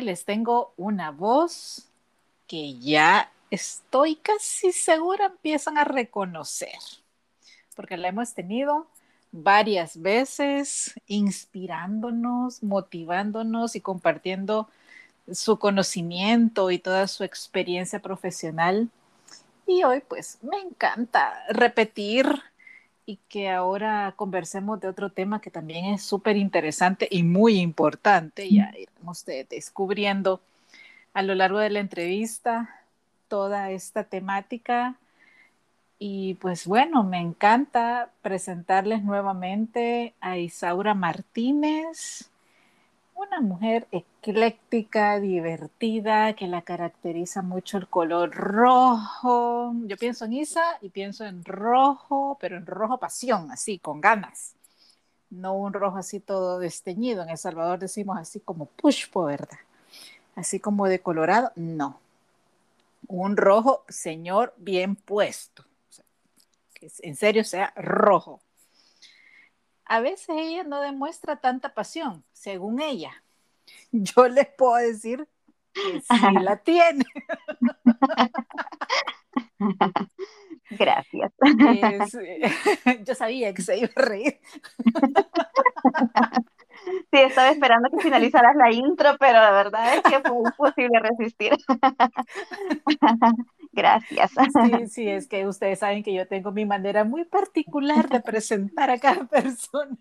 Les tengo una voz que ya estoy casi segura empiezan a reconocer, porque la hemos tenido varias veces inspirándonos, motivándonos y compartiendo su conocimiento y toda su experiencia profesional. Y hoy pues me encanta repetir y que ahora conversemos de otro tema que también es súper interesante y muy importante. Ya iremos descubriendo a lo largo de la entrevista toda esta temática. Y pues bueno, me encanta presentarles nuevamente a Isaura Martínez una mujer ecléctica, divertida, que la caracteriza mucho el color rojo. Yo pienso en Isa y pienso en rojo, pero en rojo pasión, así, con ganas. No un rojo así todo desteñido. En El Salvador decimos así como pushpo, ¿verdad? Así como de colorado, no. Un rojo, señor, bien puesto. que en serio sea rojo a veces ella no demuestra tanta pasión, según ella. Yo les puedo decir que sí la tiene. Gracias. yo sabía que se iba a reír. Sí, estaba esperando que finalizaras la intro, pero la verdad es que fue imposible resistir. Gracias. Sí, sí, es que ustedes saben que yo tengo mi manera muy particular de presentar a cada persona.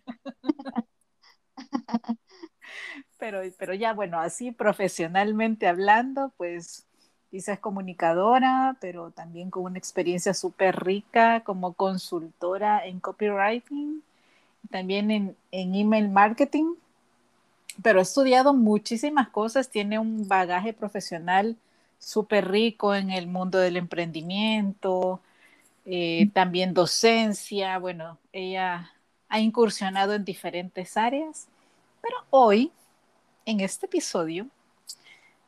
Pero, pero ya, bueno, así profesionalmente hablando, pues quizás es comunicadora, pero también con una experiencia súper rica como consultora en copywriting, también en, en email marketing, pero ha estudiado muchísimas cosas, tiene un bagaje profesional súper rico en el mundo del emprendimiento, eh, también docencia, bueno, ella ha incursionado en diferentes áreas, pero hoy, en este episodio,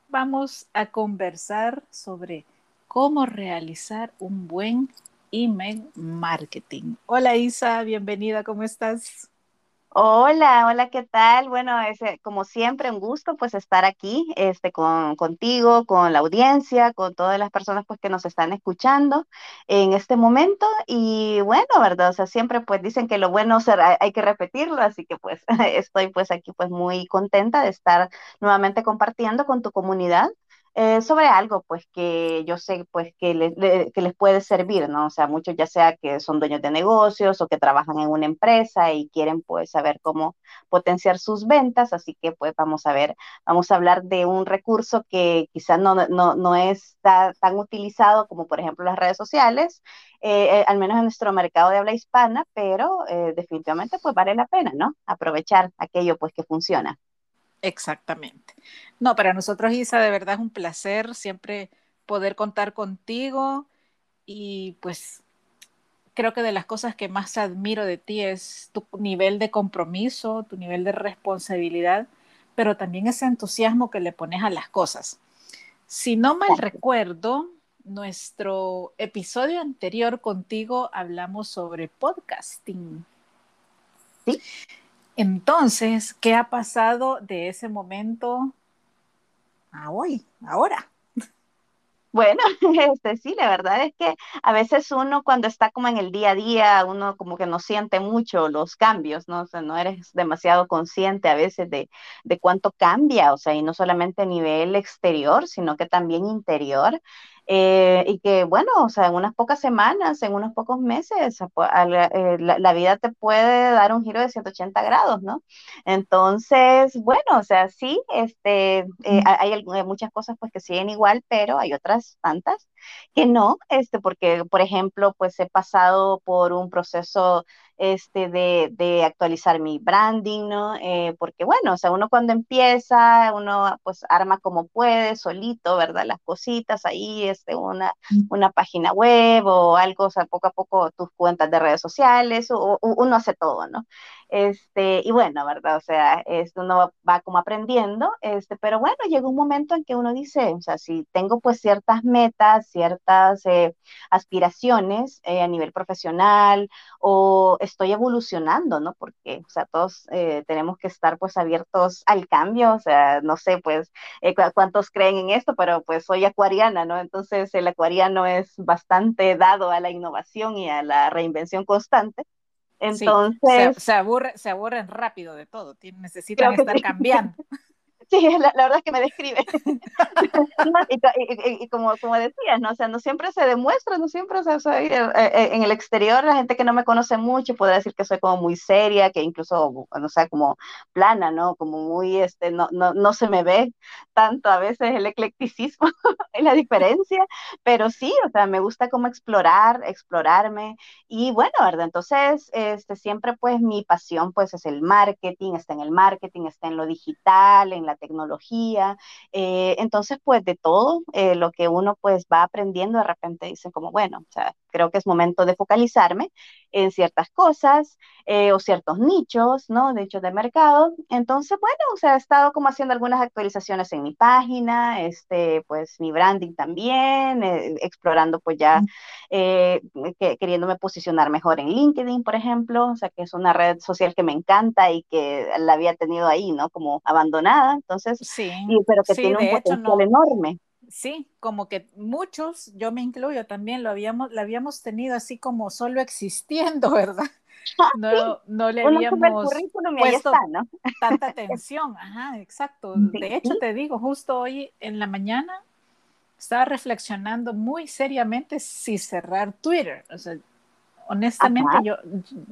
vamos a conversar sobre cómo realizar un buen email marketing. Hola Isa, bienvenida, ¿cómo estás? Hola, hola, ¿qué tal? Bueno, es como siempre un gusto pues estar aquí este, con, contigo, con la audiencia, con todas las personas pues que nos están escuchando en este momento y bueno, ¿verdad? O sea, siempre pues dicen que lo bueno será, hay que repetirlo, así que pues estoy pues aquí pues muy contenta de estar nuevamente compartiendo con tu comunidad eh, sobre algo pues que yo sé pues que, que les puede servir, ¿no? O sea, muchos ya sea que son dueños de negocios o que trabajan en una empresa y quieren pues saber cómo potenciar sus ventas, así que pues vamos a ver, vamos a hablar de un recurso que quizás no, no, no está tan utilizado como por ejemplo las redes sociales, eh, eh, al menos en nuestro mercado de habla hispana, pero definitivamente pues vale la pena, ¿no? Aprovechar aquello pues que funciona. Exactamente. No, para nosotros, Isa, de verdad es un placer siempre poder contar contigo y pues creo que de las cosas que más admiro de ti es tu nivel de compromiso, tu nivel de responsabilidad, pero también ese entusiasmo que le pones a las cosas. Si no mal recuerdo, nuestro episodio anterior contigo hablamos sobre podcasting. Sí. Entonces, ¿qué ha pasado de ese momento a hoy, ahora? Bueno, este sí, la verdad es que a veces uno cuando está como en el día a día, uno como que no siente mucho los cambios, ¿no? O sea, no eres demasiado consciente a veces de, de cuánto cambia, o sea, y no solamente a nivel exterior, sino que también interior. Eh, y que, bueno, o sea, en unas pocas semanas, en unos pocos meses, eh, la, vida te puede dar un giro de 180 grados, ¿no? Entonces, bueno, o sea, sí, este, eh, hay, muchas cosas pues que siguen igual, pero hay otras tantas que no, este, porque, por ejemplo, pues he pasado por un proceso este, de, actualizar mi branding, ¿no? Eh, porque bueno, o sea, uno cuando empieza, uno pues arma como puede, solito, ¿verdad? Las cositas ahí, este, una, una página web o algo, o sea, poco a poco tus cuentas de redes sociales, o, uno hace todo, ¿no? Este, y bueno, ¿verdad? O sea, esto uno va como aprendiendo, este, pero bueno, llega un momento en que uno dice, o sea, si tengo pues ciertas metas, ciertas eh, aspiraciones eh, a nivel profesional o estoy evolucionando, ¿no? Porque, o sea, todos eh, tenemos que estar pues abiertos al cambio, o sea, no sé pues cuántos creen en esto, pero pues soy acuariana, ¿no? Entonces el acuariano es bastante dado a la innovación y a la reinvención constante. Entonces. se, aburre, se aburren rápido de todo, necesitan estar cambiando. Sí, la, verdad es que me describe. y, como, como decías, ¿no? O sea, no siempre se demuestra, no siempre, o sea, soy eh, eh, en el exterior, la gente que no me conoce mucho puede decir que soy como muy seria, que incluso, no sé, como plana, ¿no? Como muy, este, no, no, no se me ve tanto a veces el eclecticismo, es la diferencia, pero sí, o sea, me gusta como explorar, explorarme, y bueno, ¿verdad? Entonces, este, siempre pues mi pasión pues es el marketing, está en el marketing, está en lo digital, en la tecnología. Eh, entonces, pues de todo eh, lo que uno pues va aprendiendo, de repente dicen como, bueno, o sea, creo que es momento de focalizarme en ciertas cosas eh, o ciertos nichos, ¿no? De hecho, de mercado. Entonces, bueno, o sea, he estado como haciendo algunas actualizaciones en mi página, este, pues mi branding también, explorando pues ya, queriéndome posicionar mejor en LinkedIn, por ejemplo, o sea, que es una red social que me encanta y que la había tenido ahí, ¿no? Como abandonada. Entonces, sí, pero que tiene un potencial enorme. Sí, como que muchos, yo me incluyo también, lo habíamos, la habíamos tenido así como solo existiendo, ¿verdad? Ah, no, no le habíamos puesto tanta atención. Ajá, exacto. De hecho, te digo, justo hoy en la mañana estaba reflexionando muy seriamente si cerrar Twitter. O sea, honestamente, yo,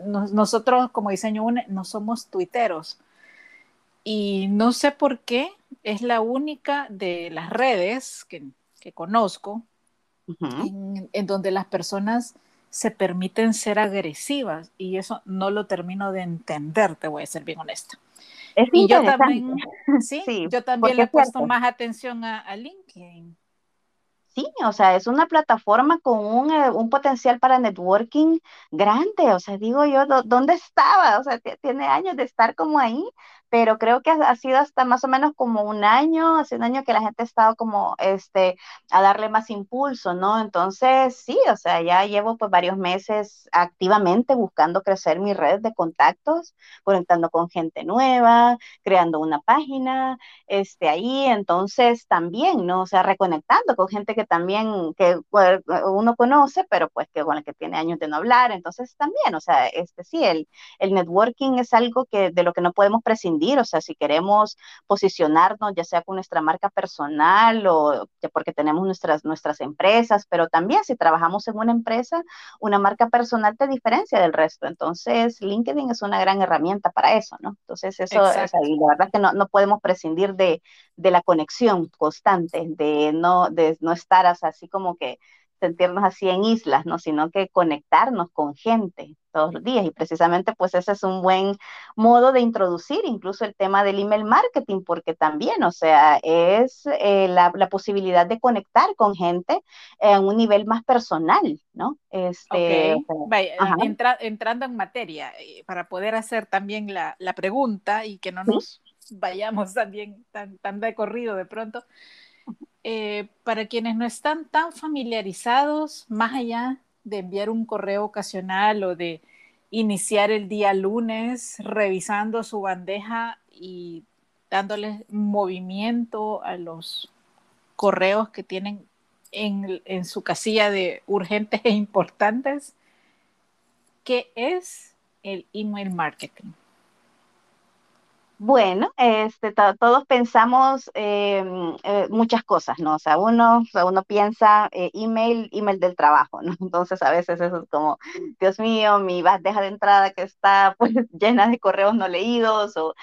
nosotros como diseño no somos tuiteros y no sé por qué es la única de las redes que, conozco en, donde las personas se permiten ser agresivas y eso no lo termino de entender, te voy a ser bien honesta. y yo también, sí, yo también le he puesto más atención a, a LinkedIn Sí, o sea, es una plataforma con un, eh, un, potencial para networking grande, o sea, digo yo, ¿dónde estaba? O sea, tiene años de estar como ahí, pero creo que ha, sido hasta más o menos como un año, hace un año que la gente ha estado como, este, a darle más impulso, ¿no? Entonces, sí, o sea, ya llevo pues varios meses activamente buscando crecer mi red de contactos, conectando con gente nueva, creando una página, este, ahí, entonces también, ¿no? O sea, reconectando con gente que también, que uno conoce, pero pues que con el que tiene años de no hablar, entonces también, o sea, este, sí, el, el networking es algo que de lo que no podemos prescindir o sea, si queremos posicionarnos, ya sea con nuestra marca personal o porque tenemos nuestras, nuestras empresas, pero también si trabajamos en una empresa, una marca personal te diferencia del resto. Entonces, LinkedIn es una gran herramienta para eso, ¿no? Entonces, eso es ahí. La verdad que no, no podemos prescindir de, de, la conexión constante, de no, de no estar así como que sentirnos así en islas, ¿no? Sino que conectarnos con gente todos los días. Y precisamente, pues ese es un buen modo de introducir incluso el tema del email marketing, porque también, o sea, es eh, la, posibilidad de conectar con gente en un nivel más personal, ¿no? Este, entrando en materia, eh, para poder hacer también la, pregunta y que no nos vayamos también tan, tan de corrido de pronto. Eh, para quienes no están tan familiarizados, más allá de enviar un correo ocasional o de iniciar el día lunes revisando su bandeja y dándole movimiento a los correos que tienen en, en su casilla de urgentes e importantes, ¿qué es el email marketing? Bueno, este, todos pensamos em, eh, muchas cosas, ¿no? O sea, uno, uno piensa eh, email, email del trabajo, ¿no? Entonces a veces eso es como, Dios mío, mi bandeja de entrada que está pues llena de correos no leídos, o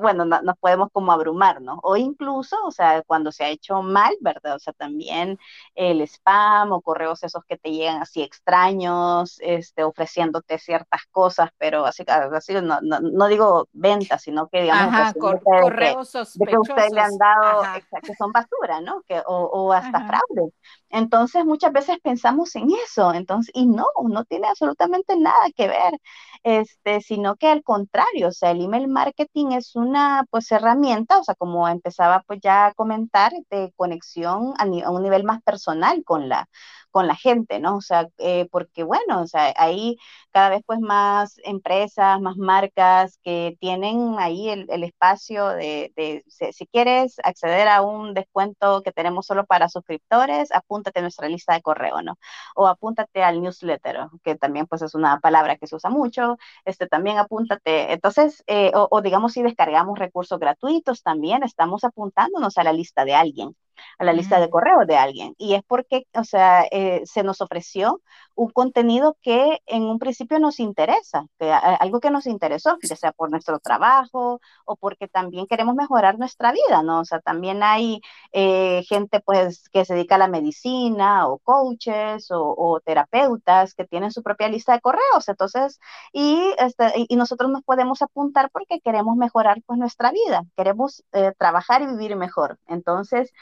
bueno, nos podemos como abrumar, ¿no? O incluso, o sea, cuando se ha hecho mal, ¿verdad? O sea, también el spam o correos esos que te llegan así extraños, este, ofreciéndote ciertas cosas, pero así, así no, no, no digo ventas, sino que digamos, Ajá, correos sospechosos. que ustedes le han dado, que son basura, ¿no? Que, o, o hasta fraude. Entonces muchas veces pensamos en eso, entonces, y no, no tiene absolutamente nada que ver. este, sino que al contrario, o sea, el email marketing es una pues herramienta, o sea, como empezaba pues ya a comentar, de conexión a, a un nivel más personal con la, con la gente, ¿no? O sea, eh, porque bueno, o sea, hay cada vez pues más empresas, más marcas que tienen ahí el, espacio de, si, quieres acceder a un descuento que tenemos solo para suscriptores, apúntate a nuestra lista de correo, ¿no? O apúntate al newsletter, que también pues es una palabra que se usa mucho, este también apúntate, entonces, eh, o digamos si descargamos recursos gratuitos, también estamos apuntándonos a la lista de alguien a la lista de mm. correos de alguien. Y es porque, o sea, eh, se nos ofreció un contenido que en un principio nos interesa, que, algo que nos interesó, ya sea por nuestro trabajo o porque también queremos mejorar nuestra vida, ¿no? O sea, también hay eh, gente pues que se dedica a la medicina o coaches o, terapeutas que tienen su propia lista de correos, entonces, y, este, y nosotros nos podemos apuntar porque queremos mejorar pues nuestra vida, queremos eh, trabajar y vivir mejor. Entonces,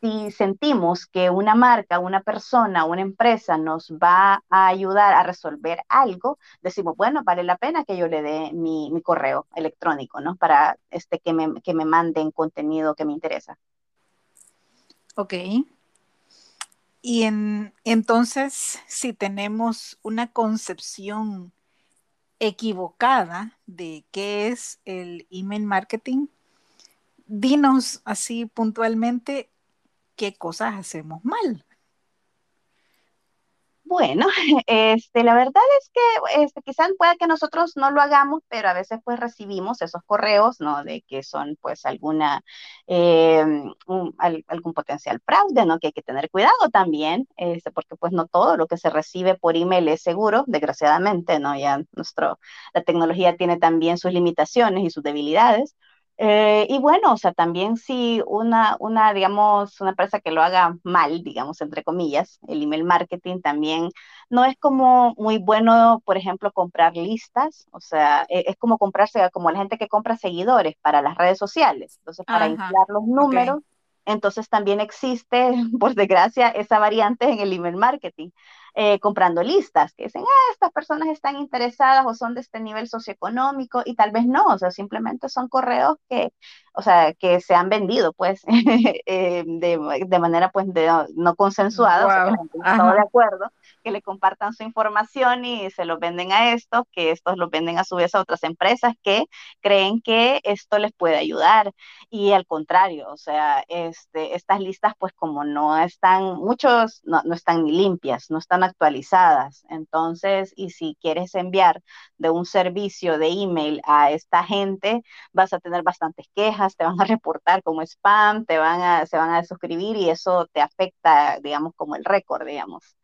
si sentimos que una marca, una persona, una empresa nos va a ayudar a resolver algo, decimos, bueno, vale la pena que yo le dé mi, correo electrónico, ¿no? Para este, que, me, que me manden contenido que me interesa. Ok. Y en, entonces, si tenemos una concepción equivocada de qué es el email marketing, dinos así puntualmente qué cosas hacemos mal. Bueno, este, la verdad es que este, quizás pueda que nosotros no lo hagamos, pero a veces pues recibimos esos correos, ¿no? De que son pues alguna, eh, algún potencial fraude, ¿no? Que hay que tener cuidado también, este, porque pues no todo lo que se recibe por email es seguro, desgraciadamente, ¿no? Ya nuestro, la tecnología tiene también sus limitaciones y sus debilidades. Eh, y bueno, o sea, también si una, una, digamos, una empresa que lo haga mal, digamos, entre comillas, el email marketing también no es como muy bueno, por ejemplo, comprar listas, o sea, e, es como comprarse, como la gente que compra seguidores para las redes sociales, entonces para inflar los números. Entonces también existe, por desgracia, esa variante en el email marketing. Eh, comprando listas que dicen, ah, estas personas están interesadas o son de este nivel socioeconómico y tal vez no, o sea, simplemente son correos que, o sea, que se han vendido, pues, eh, de, de, manera, pues, no consensuada, o sea, que la gente no de acuerdo, que le compartan su información y se lo venden a estos, que estos lo venden a su vez a otras empresas que creen que esto les puede ayudar y al contrario, o sea, este, estas listas, pues, como no están, muchos no, no están ni limpias, no están actualizadas. Entonces, y si quieres enviar de un servicio de email a esta gente, vas a tener bastantes quejas, te van a reportar como spam, te van a, se van a suscribir y eso te afecta, digamos, como el récord, digamos.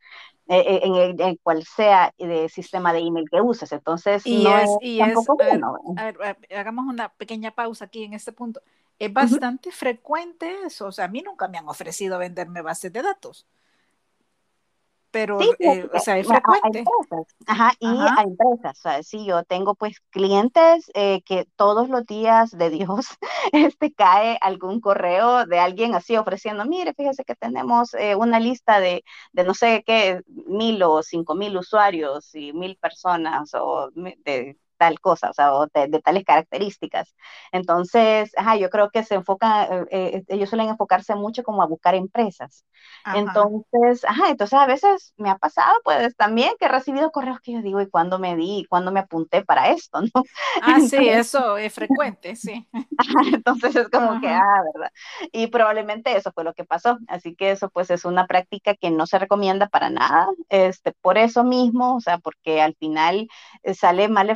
Eh, eh, en, el, en, cual sea el sistema de email que uses. Entonces, y no es, y tampoco es, bueno. a ver, hagamos una pequeña pausa aquí en este punto. Es bastante frecuente eso, o sea, a mí nunca me han ofrecido venderme bases de datos pero, eh, o sea, es frecuente. empresas, ajá, y a empresas, o sea, sí, yo tengo pues clientes eh, que todos los días de Dios este, cae algún correo de alguien así ofreciendo, mire, fíjese que tenemos eh, una lista de, de no sé qué, mil o cinco mil usuarios y mil personas o de tal cosa, o sea, de, tales características. Entonces, ajá, yo creo que se enfocan, eh, eh, ellos suelen enfocarse mucho como a buscar empresas. Entonces, ajá, entonces a veces me ha pasado, pues también que he recibido correos que yo digo, ¿y cuándo me di, cuándo me apunté para esto, no? Ah, sí, eso es frecuente, sí. entonces es como que, ah, ¿verdad? Y probablemente eso fue lo que pasó. Así que eso pues es una práctica que no se recomienda para nada, este, por eso mismo, o sea, porque al final eh, sale mal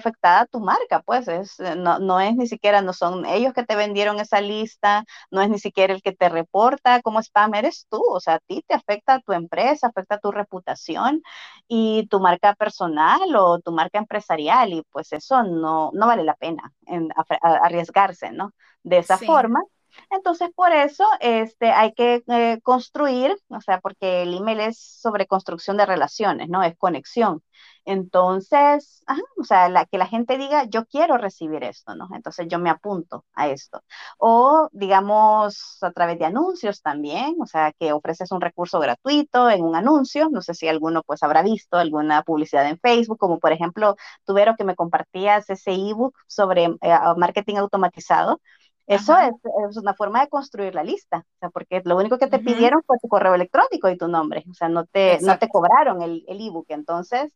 tu marca, pues es, eh, no, no es ni siquiera, no son ellos que te vendieron esa lista, no es ni siquiera el que te reporta como spam, eres tú, o sea, a ti te afecta a tu empresa, afecta a tu reputación y tu marca personal o tu marca empresarial y pues eso no, no vale la pena en, arriesgarse, ¿no? De esa forma Entonces, por eso este, hay que eh, construir, o sea, porque el email es sobre construcción de relaciones, ¿no? Es conexión. Entonces, o sea, la, que la gente diga, yo quiero recibir esto, ¿no? Entonces yo me apunto a esto. O, digamos, a través de anuncios también, o sea, que ofreces un recurso gratuito en un anuncio. No sé si alguno pues habrá visto alguna publicidad en Facebook, como por ejemplo, tuvieron que me compartías ese ebook sobre eh, marketing automatizado. Eso es, una forma de construir la lista, o sea, porque lo único que te pidieron fue tu correo electrónico y tu nombre, o sea, no te, no te cobraron el ebook. Entonces,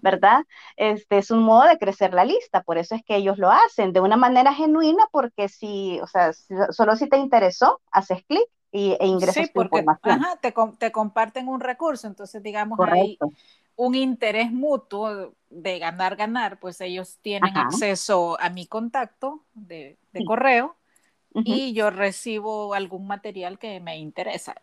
¿verdad? Este es un modo de crecer la lista, por eso es que ellos lo hacen de una manera genuina, porque si, o sea, solo si te interesó, haces clic y, e ingresas sí, porque, Ajá, te, te, comparten un recurso, entonces digamos ahí un interés mutuo de ganar, ganar, pues ellos tienen acceso a mi contacto de, correo y yo recibo algún material que me interesa.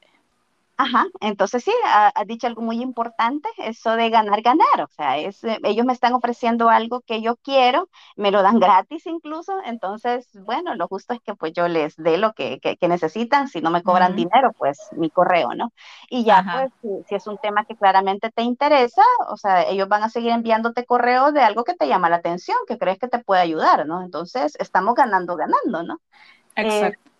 Ajá, entonces sí, has ha dicho algo muy importante, eso de ganar, ganar, o sea, es, eh, ellos me están ofreciendo algo que yo quiero, me lo dan gratis incluso, entonces, bueno, lo justo es que pues yo les dé lo que, que, necesitan, si no me cobran dinero, pues mi correo, ¿no? Y ya pues, si, si, es un tema que claramente te interesa, o sea, ellos van a seguir enviándote correos de algo que te llama la atención, que crees que te puede ayudar, ¿no? Entonces, estamos ganando, ganando, ¿no? Exacto.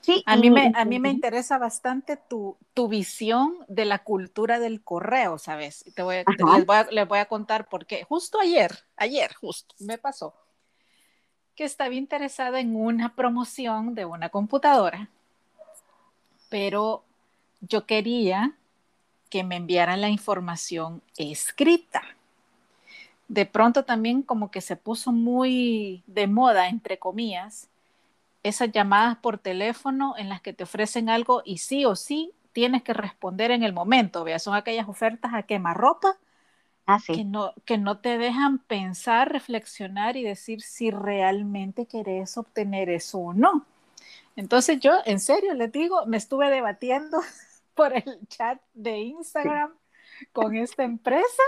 Sí, a, mí me, a mí me interesa bastante tu, tu visión de la cultura del correo, ¿sabes? Te voy, les, voy a, les voy a contar porque justo ayer, ayer justo, me pasó que estaba interesada en una promoción de una computadora, pero yo quería que me enviaran la información escrita. De pronto también como que se puso muy de moda, entre comillas, esas llamadas por teléfono en las que te ofrecen algo y sí o sí tienes que responder en el momento. Vea, son aquellas ofertas a quemarropa ah, que, no, que no te dejan pensar, reflexionar y decir si realmente querés obtener eso o no. Entonces yo, en serio, les digo, me estuve debatiendo por el chat de Instagram con esta empresa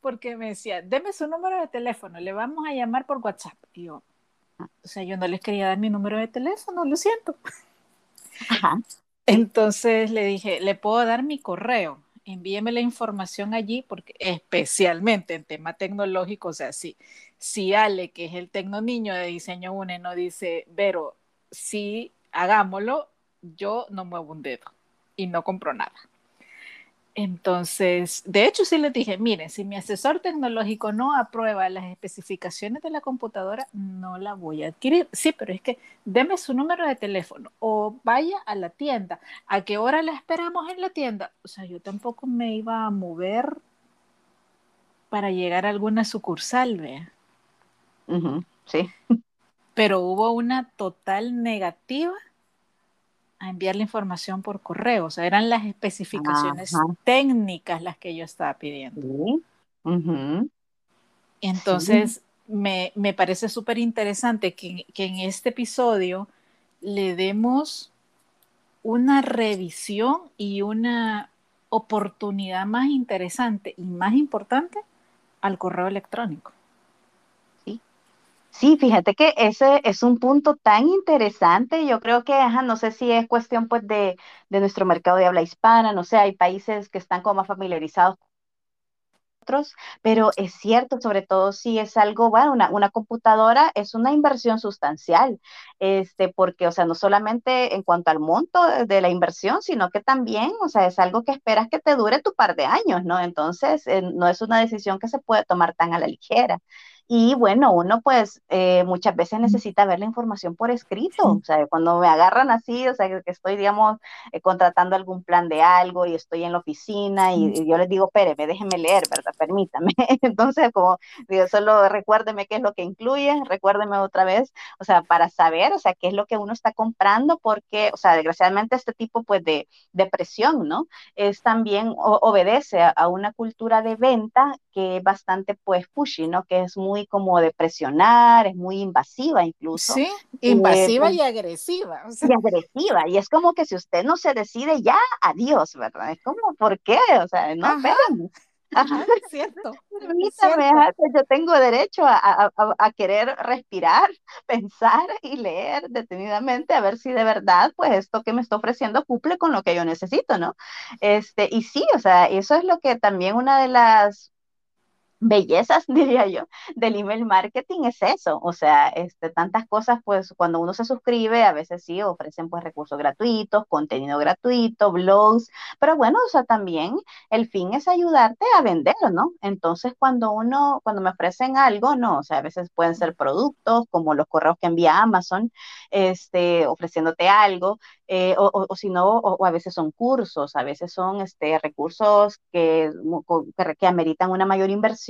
porque me decía, deme su número de teléfono, le vamos a llamar por WhatsApp. Y yo, o sea, yo no les quería dar mi número de teléfono, lo siento. Entonces le dije, le puedo dar mi correo, envíeme la información allí, porque especialmente en tema tecnológico, o sea, si, si Ale, que es el tecno niño de diseño UNE, no dice, pero sí, hagámoslo, yo no muevo un dedo y no compro nada. Entonces, de hecho, sí les dije, miren, si mi asesor tecnológico no aprueba las especificaciones de la computadora, no la voy a adquirir. Sí, pero es que deme su número de teléfono o vaya a la tienda. ¿A qué hora la esperamos en la tienda? O sea, yo tampoco me iba a mover para llegar a alguna sucursal, vea. sí. Pero hubo una total negativa a enviar la información por correo. O sea, eran las especificaciones técnicas las que yo estaba pidiendo. Entonces, me, parece súper interesante que, que, en este episodio le demos una revisión y una oportunidad más interesante y más importante al correo electrónico. Sí, fíjate que ese es un punto tan interesante. Yo creo que, no sé si es cuestión pues de, de nuestro mercado de habla hispana, no sé, hay países que están como más familiarizados otros, pero es cierto, sobre todo si es algo, bueno, una, una, computadora es una inversión sustancial, este, porque, o sea, no solamente en cuanto al monto de, la inversión, sino que también, o sea, es algo que esperas que te dure tu par de años, ¿no? Entonces, eh, no es una decisión que se puede tomar tan a la ligera. Y bueno, uno pues eh, muchas veces necesita ver la información por escrito, o sea, cuando me agarran así, o sea, que estoy, digamos, eh, contratando algún plan de algo y estoy en la oficina y, yo les digo, espéreme, déjeme leer, ¿verdad? Permítame. Entonces, como digo, solo recuérdeme qué es lo que incluye, recuérdeme otra vez, o sea, para saber, o sea, qué es lo que uno está comprando, porque, o sea, desgraciadamente este tipo pues de, depresión, ¿no? Es también, obedece a, a una cultura de venta que es bastante pues pushy, ¿no? Que es muy como de presionar, es muy invasiva incluso. Sí, invasiva y agresiva. Y agresiva, y es como que si usted no se decide ya, adiós, ¿verdad? Es como, ¿por qué? O sea, no, esperen. es cierto. Permítame, pues yo tengo derecho a, a, querer respirar, pensar y leer detenidamente a ver si de verdad, pues esto que me está ofreciendo cumple con lo que yo necesito, ¿no? Este, y sí, o sea, eso es lo que también una de las bellezas, diría yo, del email marketing es eso, o sea, este, tantas cosas, pues cuando uno se suscribe, a veces sí ofrecen pues recursos gratuitos, contenido gratuito, blogs, pero bueno, o sea, también el fin es ayudarte a vender, ¿no? Entonces, cuando uno, cuando me ofrecen algo, no, o sea, a veces pueden ser productos, como los correos que envía Amazon, este, ofreciéndote algo, eh, o, o, si no, o, a veces son cursos, a veces son este, recursos que, que, ameritan una mayor inversión,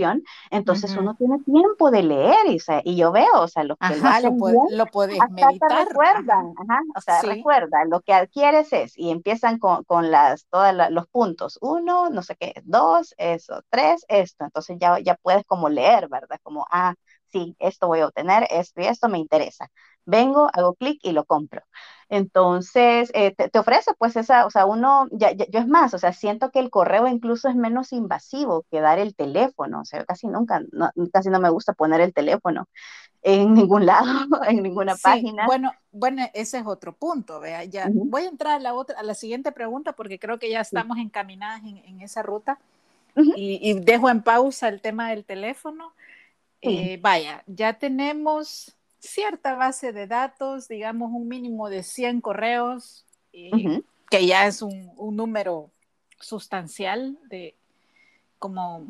entonces uno tiene tiempo de leer y, y yo veo, o sea, lo que lo, lo, puede, lo puedes meditar. recuerdan, o sea, recuerda, lo que adquieres es, y empiezan con, con las, todos los puntos, uno, no sé qué, dos, eso, tres, esto, entonces ya, ya puedes como leer, ¿verdad? Como, ah, sí, esto voy a obtener, esto y esto me interesa. Vengo, hago clic y lo compro. Entonces, eh, te, ofrece pues esa, o sea, uno, ya, yo es más, o sea, siento que el correo incluso es menos invasivo que dar el teléfono, o sea, casi nunca, no, casi no me gusta poner el teléfono en ningún lado, en ninguna página. Bueno, bueno, ese es otro punto, vea, ya voy a entrar a la otra, a la siguiente pregunta porque creo que ya estamos encaminadas en, esa ruta y, dejo en pausa el tema del teléfono. Eh, vaya, ya tenemos cierta base de datos, digamos un mínimo de 100 correos, que ya es un, número sustancial de, como,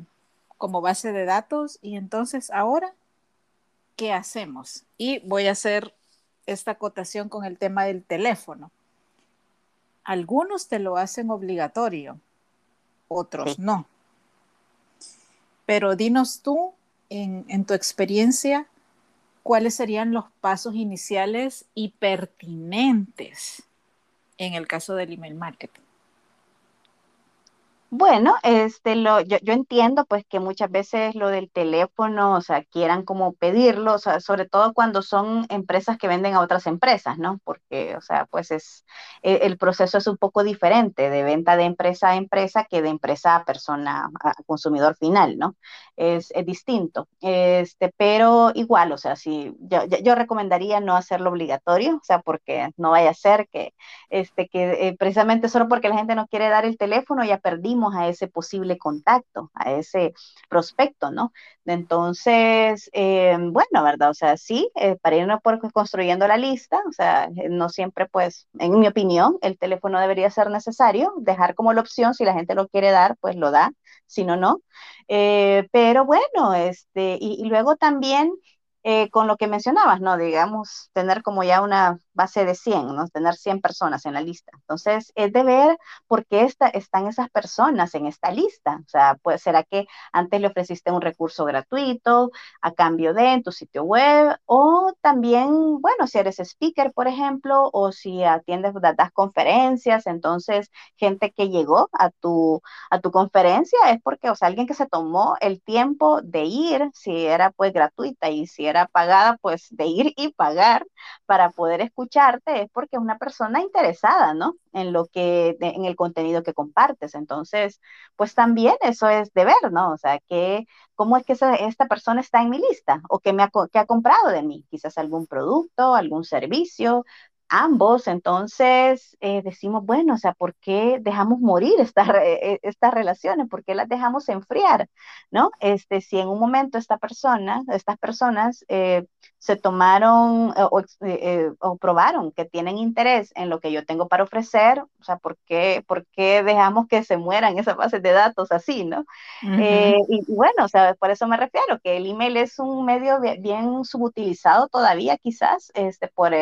como base de datos. Y entonces ahora, ¿qué hacemos? Y voy a hacer esta acotación con el tema del teléfono. Algunos te lo hacen obligatorio, otros no. Pero dinos tú, en, en tu experiencia, cuáles serían los pasos iniciales y pertinentes en el caso del email marketing. Bueno, este, lo, yo, yo, entiendo pues que muchas veces lo del teléfono, o sea, quieran como pedirlo, o sea, sobre todo cuando son empresas que venden a otras empresas, ¿no? Porque, o sea, pues es, e, el, proceso es un poco diferente de venta de empresa a empresa que de empresa a persona, a consumidor final, ¿no? Es, es distinto, este, pero igual, o sea, si yo, yo, recomendaría no hacerlo obligatorio, o sea, porque no vaya a ser que, este, que eh, precisamente solo porque la gente no quiere dar el teléfono ya perdimos a ese posible contacto, a ese prospecto, ¿no? Entonces, eh, bueno, ¿verdad? O sea, sí, eh, para irnos por construyendo la lista, o sea, eh, no siempre, pues, en mi opinión, el teléfono debería ser necesario, dejar como la opción, si la gente lo quiere dar, pues lo da, si no, no. pero bueno, este, y luego también eh, con lo que mencionabas, ¿no? Digamos, tener como ya una base de 100, ¿no? Tener 100 personas en la lista. Entonces, es de ver por qué están esas personas en esta lista. O sea, pues, ¿será que antes le ofreciste un recurso gratuito a cambio de en tu sitio web? O también, bueno, si eres speaker, por ejemplo, o si atiendes, das conferencias, entonces, gente que llegó a tu, a tu conferencia es porque, o sea, alguien que se tomó el tiempo de ir, si era pues gratuita y si era pagada, pues de ir y pagar para poder escucharte es porque es una persona interesada, ¿no? En lo que, en el contenido que compartes. Entonces, pues también eso es de ver, ¿no? O sea, que, ¿cómo es que esta persona está en mi lista? ¿O que me ha, que ha comprado de mí? Quizás algún producto, algún servicio, ambos, entonces eh, decimos, bueno, o sea, ¿por qué dejamos morir eh, estas relaciones? ¿Por qué las dejamos enfriar? ¿No? Este, si en un momento esta persona, estas personas eh, se tomaron o, probaron que tienen interés en lo que yo tengo para ofrecer, o sea, ¿por qué, por qué dejamos que se mueran esas bases de datos así, ¿no? y, bueno, o sea, por eso me refiero, que el email es un medio bien, subutilizado todavía quizás, este, por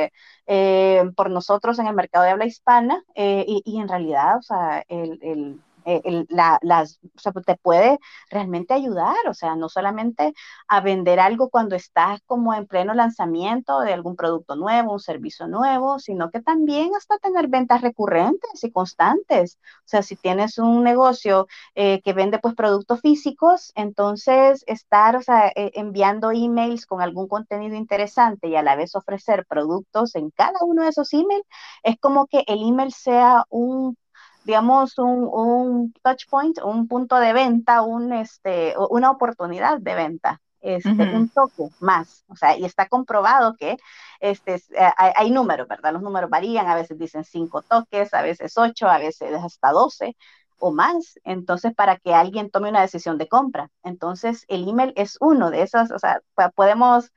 eh, por nosotros en el mercado de habla hispana eh, y, y, en realidad, o sea, el, el eh, la, las, o sea, te puede realmente ayudar, o sea, no solamente a vender algo cuando estás como en pleno lanzamiento de algún producto nuevo, un servicio nuevo, sino que también hasta tener ventas recurrentes y constantes. O sea, si tienes un negocio eh, que vende pues productos físicos, entonces estar, o sea, eh, enviando emails con algún contenido interesante y a la vez ofrecer productos en cada uno de esos emails, es como que el email sea un digamos, un, un touch point, un punto de venta, un, este, una oportunidad de venta. Este, un toque más, o sea, y está comprobado que este, eh, hay, hay, números, ¿verdad? Los números varían, a veces dicen cinco toques, a veces ocho, a veces hasta doce o más, entonces para que alguien tome una decisión de compra. Entonces, el email es uno de esas, o sea, podemos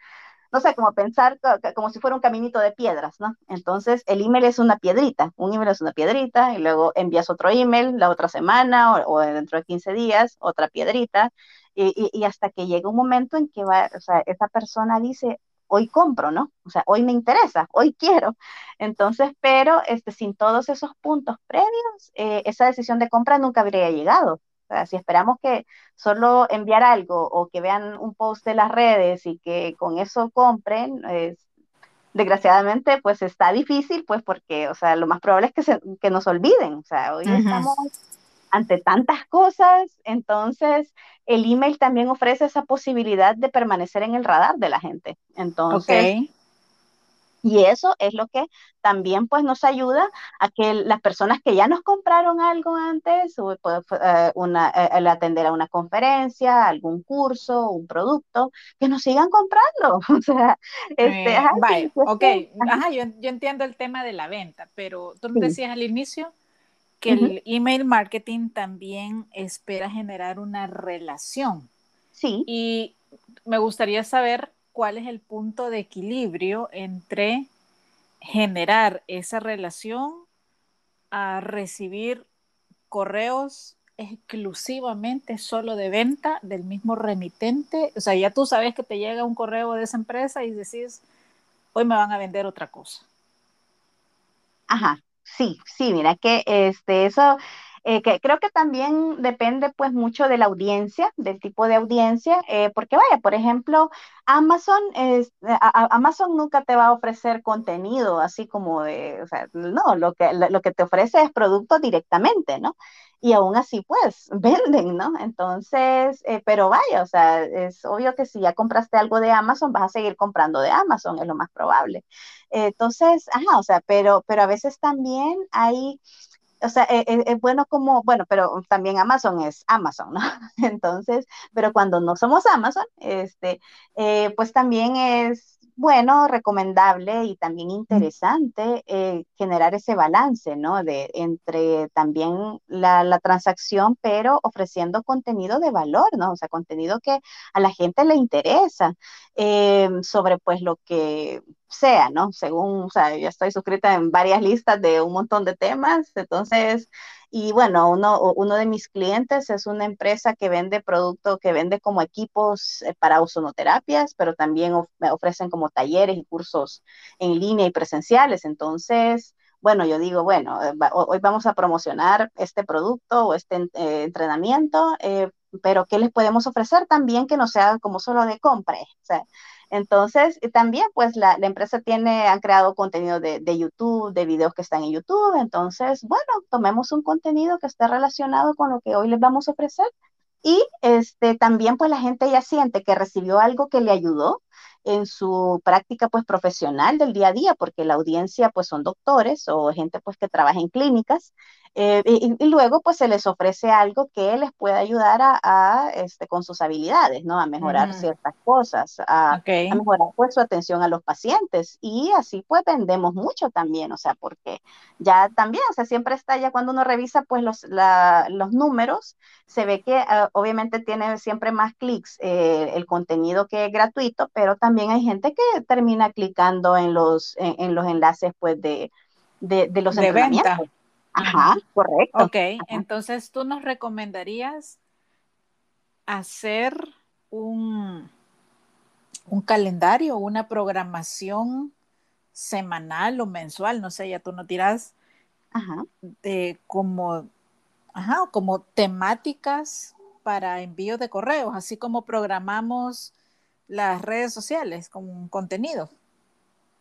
no sé, como pensar como si fuera un caminito de piedras, ¿no? Entonces, el email es una piedrita, un email es una piedrita, y luego envías otro email la otra semana o, dentro de 15 días, otra piedrita, y, y, hasta que llega un momento en que va, o sea, esa persona dice, hoy compro, ¿no? O sea, hoy me interesa, hoy quiero. Entonces, pero este, sin todos esos puntos previos, eh, esa decisión de compra nunca habría llegado. O sea, si esperamos que solo enviar algo o que vean un post de las redes y que con eso compren, desgraciadamente, pues está difícil, pues porque, o sea, lo más probable es que, se, que nos olviden. O sea, hoy estamos ante tantas cosas, entonces el email también ofrece esa posibilidad de permanecer en el radar de la gente. Entonces, y eso es lo que también pues nos ayuda a que las personas que ya nos compraron algo antes, o, pues, eh, una, eh, el atender a una conferencia, algún curso, un producto, que nos sigan comprando. o sea, este, eh, ok, ajá, yo, yo, entiendo el tema de la venta, pero tú me decías al inicio que el email marketing también espera generar una relación. Sí. Y me gustaría saber cuál es el punto de equilibrio entre generar esa relación a recibir correos exclusivamente solo de venta del mismo remitente. O sea, ya tú sabes que te llega un correo de esa empresa y decís, hoy me van a vender otra cosa. Ajá, sí, sí, mira que este, eso eh, que creo que también depende pues mucho de la audiencia, del tipo de audiencia, eh, porque vaya, por ejemplo, Amazon, es, Amazon nunca te va a ofrecer contenido así como de, no, lo que, lo que te ofrece es producto directamente, ¿no? Y aún así, pues, venden, ¿no? Entonces, eh, pero vaya, o sea, es obvio que si ya compraste algo de Amazon, vas a seguir comprando de Amazon, es lo más probable. entonces, ajá, o sea, pero, pero a veces también hay o sea, es, e, es, bueno como, bueno, pero también Amazon es Amazon, ¿no? Entonces, pero cuando no somos Amazon, este, eh, pues también es bueno, recomendable y también interesante eh, generar ese balance, ¿no? De, entre también la, la, transacción, pero ofreciendo contenido de valor, ¿no? O sea, contenido que a la gente le interesa eh, sobre pues lo que sea, ¿no? Según, o sea, yo estoy suscrita en varias listas de un montón de temas, entonces y bueno, uno, uno de mis clientes es una empresa que vende productos, que vende como equipos eh, para ozonoterapias, pero también ofrecen como talleres y cursos en línea y presenciales. Entonces, bueno, yo digo, bueno, eh, hoy vamos a promocionar este producto o este eh, entrenamiento, pero ¿qué les podemos ofrecer también que no sea como solo de compra? O sea, entonces, también, pues la, empresa tiene, han creado contenido de, de, YouTube, de videos que están en YouTube. Entonces, bueno, tomemos un contenido que esté relacionado con lo que hoy les vamos a ofrecer. Y este, también, pues la gente ya siente que recibió algo que le ayudó en su práctica pues profesional del día a día, porque la audiencia pues son doctores o gente pues que trabaja en clínicas, eh, y, luego pues se les ofrece algo que les puede ayudar a, este, con sus habilidades, ¿no? A mejorar ciertas cosas, a, mejorar pues su atención a los pacientes y así pues vendemos mucho también, o sea, porque ya también, o sea, siempre está ya cuando uno revisa pues los, los números, se ve que ah, obviamente tiene siempre más clics eh, el contenido que es gratuito, pero también hay gente que termina clicando en los, en, los enlaces pues de, de, de los de venta. Ajá, correcto. Ok, entonces tú nos recomendarías hacer un, un calendario, una programación semanal o mensual, no sé, ya tú no tiras de como, ajá, como temáticas para envío de correos, así como programamos las redes sociales con contenido.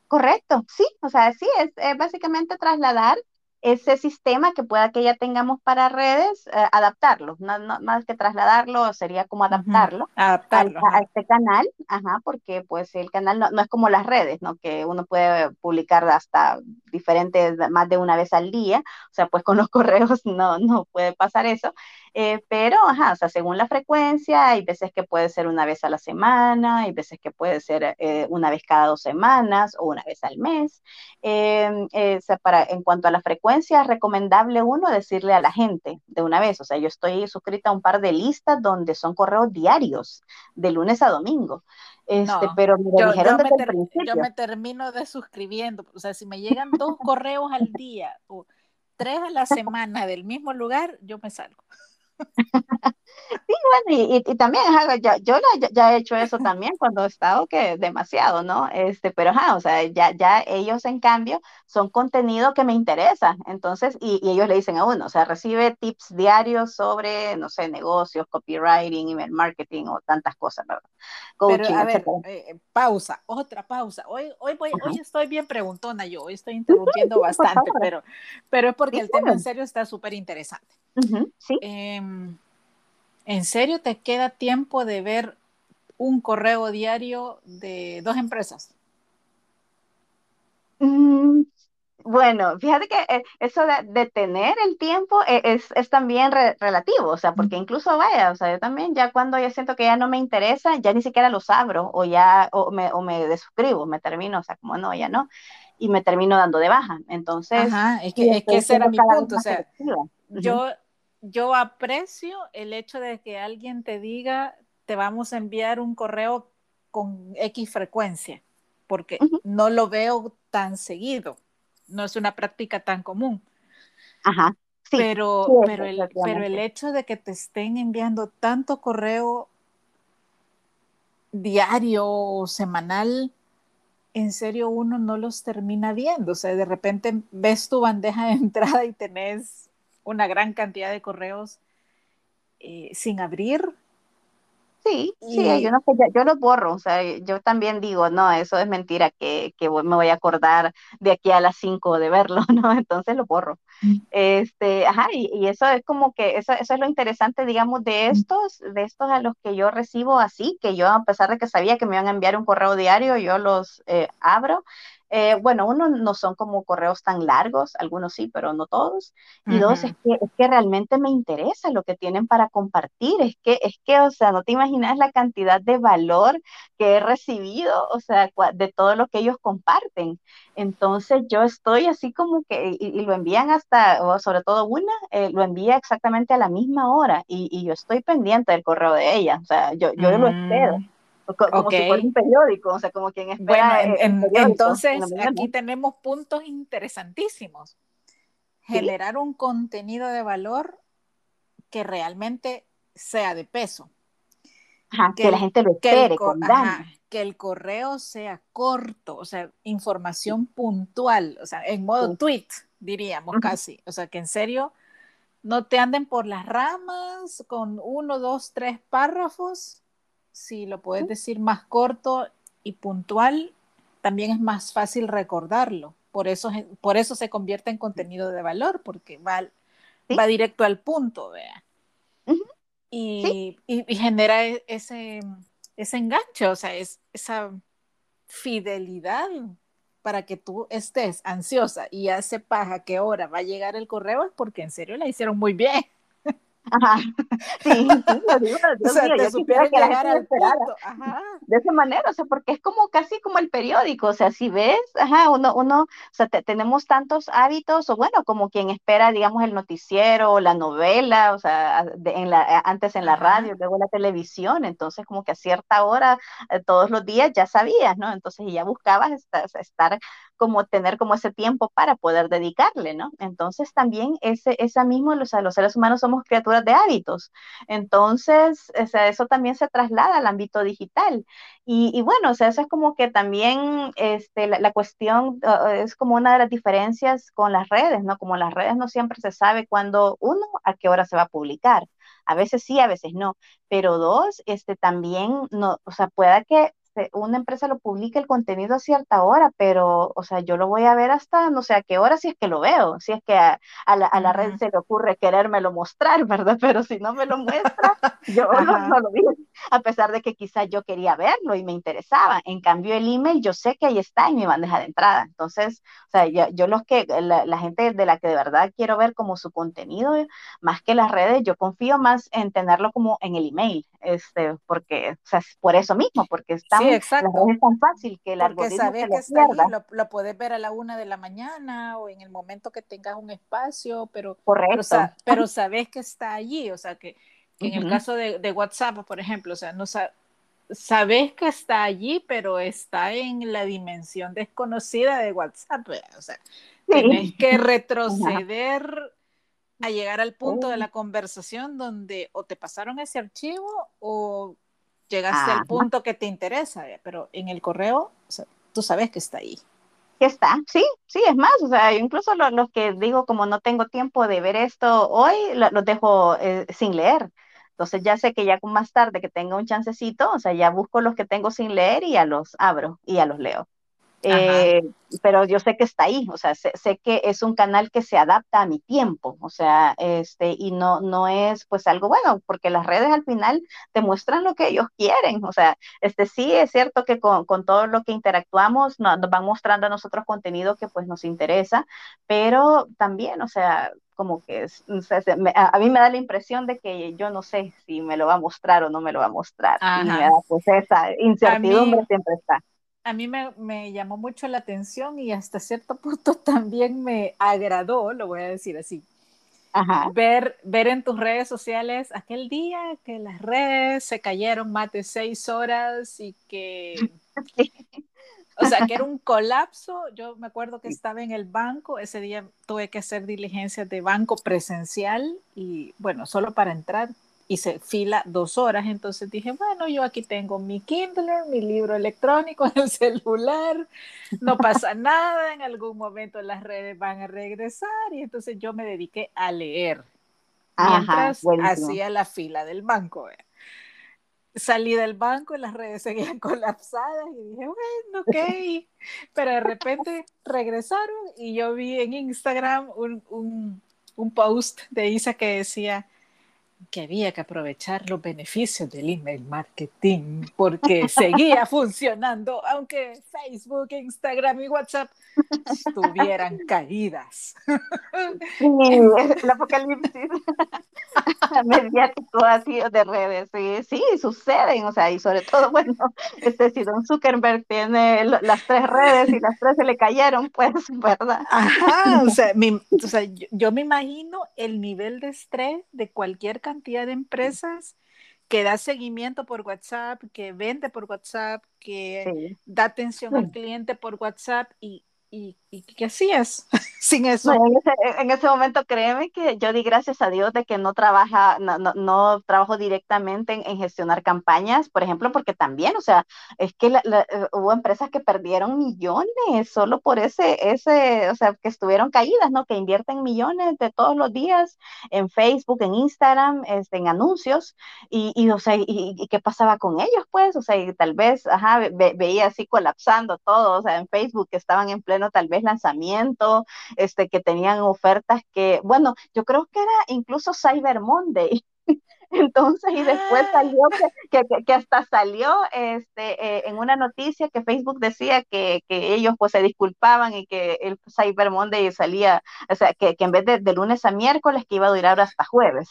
Correcto, sí, o sea, sí, es básicamente trasladar ese sistema que pueda que ya tengamos para redes, eh, adaptarlo, no, más que trasladarlo, sería como adaptarlo, adaptarlo a, este canal, ajá, porque pues el canal no, no, es como las redes, ¿no? Que uno puede publicar hasta diferentes, más de una vez al día, o sea, pues con los correos no, no puede pasar eso, eh, pero, ajá, o sea, según la frecuencia, hay veces que puede ser una vez a la semana, hay veces que puede ser eh, una vez cada dos semanas o una vez al mes. Em, eh, para, en cuanto a la frecuencia, es recomendable uno decirle a la gente de una vez, o sea, yo estoy suscrita a un par de listas donde son correos diarios, de lunes a domingo. Este, pero me yo, dijeron yo, me yo me termino de suscribiendo, o sea, si me llegan dos correos al día o tres a la semana del mismo lugar, yo me salgo. Sí, bueno, y, y, también, ya, yo ya, he hecho eso también cuando he estado que demasiado, ¿no? Este, pero, o sea, ya, ya ellos en cambio son contenido que me interesa, entonces, y, y, ellos le dicen a uno, o sea, recibe tips diarios sobre, no sé, negocios, copywriting, email marketing o tantas cosas, ¿verdad? Coaching, pero, a ver, eh, pausa, otra pausa. Hoy, hoy, voy, hoy estoy bien preguntona yo, hoy estoy interrumpiendo bastante, pero, pero es porque el tema en serio está súper interesante. Sí. Eh, ¿En serio te queda tiempo de ver un correo diario de dos empresas? Mm, bueno, fíjate que eh, eso de, tener el tiempo e, es, también relativo, o sea, porque incluso vaya, o sea, yo también ya cuando yo siento que ya no me interesa, ya ni siquiera los abro o ya, o me, o me desuscribo, me termino, o sea, como no, ya no, y me termino dando de baja. Entonces, Ajá, es que, es que ese era mi punto, o sea, yo yo aprecio el hecho de que alguien te diga, te vamos a enviar un correo con X frecuencia, porque no lo veo tan seguido, no es una práctica tan común. Ajá. Sí, pero, pero, el, pero el hecho de que te estén enviando tanto correo diario o semanal, en serio uno no los termina viendo. O sea, de repente ves tu bandeja de entrada y tenés una gran cantidad de correos eh, sin abrir. Sí, sí, yo, no sé, yo, los borro, o sea, yo también digo, no, eso es mentira, que, que me voy a acordar de aquí a las 5 de verlo, ¿no? Entonces lo borro. Este, ajá, y, y, eso es como que, eso, eso es lo interesante, digamos, de estos, de estos a los que yo recibo así, que yo a pesar de que sabía que me iban a enviar un correo diario, yo los eh, abro eh, bueno, uno no son como correos tan largos, algunos sí, pero no todos. Y dos, es que, es que realmente me interesa lo que tienen para compartir. Es que, es que, o sea, no te imaginas la cantidad de valor que he recibido, o sea, de todo lo que ellos comparten. Entonces yo estoy así como que, y, lo envían hasta, o sobre todo una, eh, lo envía exactamente a la misma hora y, y, yo estoy pendiente del correo de ella, o sea, yo, yo lo espero. Mm. Como si fuera un periódico, o sea, como quien espera. Bueno, entonces aquí tenemos puntos interesantísimos. Generar un contenido de valor que realmente sea de peso. que, la gente lo espere con que el correo sea corto, o sea, información puntual, o sea, en modo tweet, diríamos casi. O sea, que en serio no te anden por las ramas con uno, dos, tres párrafos. Si lo puedes decir más corto y puntual, también es más fácil recordarlo. Por eso, por eso se convierte en contenido de valor, porque va, va directo al punto, vea. y, genera e, ese, ese enganche, o sea, es, esa fidelidad para que tú estés ansiosa y ya sepas a qué hora va a llegar el correo, es porque en serio la hicieron muy bien. Ajá. Sí, sí, lo digo, o sea, yo quisiera que la gente esperara. Ajá. De esa manera, o sea, porque es como casi como el periódico, o sea, si ves, ajá, uno, uno, o sea, tenemos tantos hábitos, o bueno, como quien espera, digamos, el noticiero, la novela, o sea, en la, antes en la radio, luego en la televisión, entonces como que a cierta hora, eh, todos los días ya sabías, ¿no? Entonces ya buscabas estar, estar como tener como ese tiempo para poder dedicarle, ¿no? Entonces también ese, esa mismo, o sea, los seres humanos somos criaturas de hábitos, entonces o sea, eso también se traslada al ámbito digital. Y, y bueno, o sea, eso es como que también este, la, cuestión es como una de las diferencias con las redes, ¿no? Como las redes no siempre se sabe cuándo, uno, a qué hora se va a publicar. A veces sí, a veces no. Pero dos, este también, no, o sea, pueda que una empresa lo publique el contenido a cierta hora, pero, o sea, yo lo voy a ver hasta no sé a qué hora si es que lo veo, si es que a, la, red se le ocurre querérmelo mostrar, ¿verdad? Pero si no me lo muestra, yo no, lo vi, a pesar de que quizá yo quería verlo y me interesaba. En cambio, el email yo sé que ahí está en mi bandeja de entrada. Entonces, o sea, yo, yo los que, la, la gente de la que de verdad quiero ver como su contenido, más que las redes, yo confío más en tenerlo como en el email, este, porque, o sea, por eso mismo, porque está sí, exacto. es tan fácil que el porque sabes que está ahí, lo, puedes ver a la una de la mañana o en el momento que tengas un espacio, pero, pero, sabes que está allí, o sea, que, en el caso de, de, WhatsApp, por ejemplo, o sea, no sabes que está allí, pero está en la dimensión desconocida de WhatsApp, o sea, tienes que retroceder a llegar al punto de la conversación donde o te pasaron ese archivo o llegaste al punto que te interesa, eh, pero en el correo, tú sabes que está ahí. Que está, sí, sí, es más, o sea, incluso los, que digo como no tengo tiempo de ver esto hoy, los dejo eh, sin leer. Entonces ya sé que ya con más tarde que tenga un chancecito, o sea, ya busco los que tengo sin leer y ya los abro y ya los leo. Eh, pero yo sé que está ahí, o sea, sé, que es un canal que se adapta a mi tiempo, o sea, este, y no, no es pues algo bueno, porque las redes al final te muestran lo que ellos quieren, o sea, este sí es cierto que con, con todo lo que interactuamos nos, van mostrando a nosotros contenido que pues nos interesa, pero también, o sea, como que es, a, mí me da la impresión de que yo no sé si me lo va a mostrar o no me lo va a mostrar, y me da pues esa incertidumbre siempre está a mí me, llamó mucho la atención y hasta cierto punto también me agradó, lo voy a decir así. Ver, ver en tus redes sociales aquel día que las redes se cayeron más de seis horas y que, o sea, que era un colapso. Yo me acuerdo que estaba en el banco, ese día tuve que hacer diligencias de banco presencial y bueno, solo para entrar hice fila dos horas, entonces dije, bueno, yo aquí tengo mi Kindle, mi libro electrónico en el celular, no pasa nada, en algún momento las redes van a regresar y entonces yo me dediqué a leer mientras hacía la fila del banco. Salí del banco y las redes seguían colapsadas y dije, bueno, ok, pero de repente regresaron y yo vi en Instagram un, un, un post de Isa que decía, que había que aprovechar los beneficios del email marketing porque seguía funcionando, aunque Facebook, Instagram y WhatsApp estuvieran caídas. Sí, el apocalipsis mediático así de redes, sí, sí, suceden, o sea, y sobre todo, bueno, este, si Don Zuckerberg tiene las tres redes y las tres se le cayeron, pues, ¿verdad? Ajá, o sea, o sea yo, yo me imagino el nivel de estrés de cualquier cantidad de empresas que da seguimiento por WhatsApp, que vende por WhatsApp, que da atención al cliente por WhatsApp y ¿Y, y qué hacías sin eso? en, ese, momento créeme que yo di gracias a Dios de que no trabaja, no, no, no trabajo directamente en, gestionar campañas, por ejemplo, porque también, o sea, es que eh, hubo empresas que perdieron millones solo por ese, ese, o sea, que estuvieron caídas, ¿no? Que invierten millones de todos los días en Facebook, en Instagram, este, en anuncios, y, y o sea, y, qué pasaba con ellos, pues, o sea, y tal vez, ajá, veía así colapsando todo, o sea, en Facebook que estaban en pleno tal vez lanzamiento, este, que tenían ofertas que, bueno, yo creo que era incluso Cyber Monday. Entonces, y después ah. salió que, que, hasta salió este, eh, en una noticia que Facebook decía que, que, ellos pues se disculpaban y que el Cyber Monday salía, o sea, que, en vez de, de, lunes a miércoles que iba a durar hasta jueves.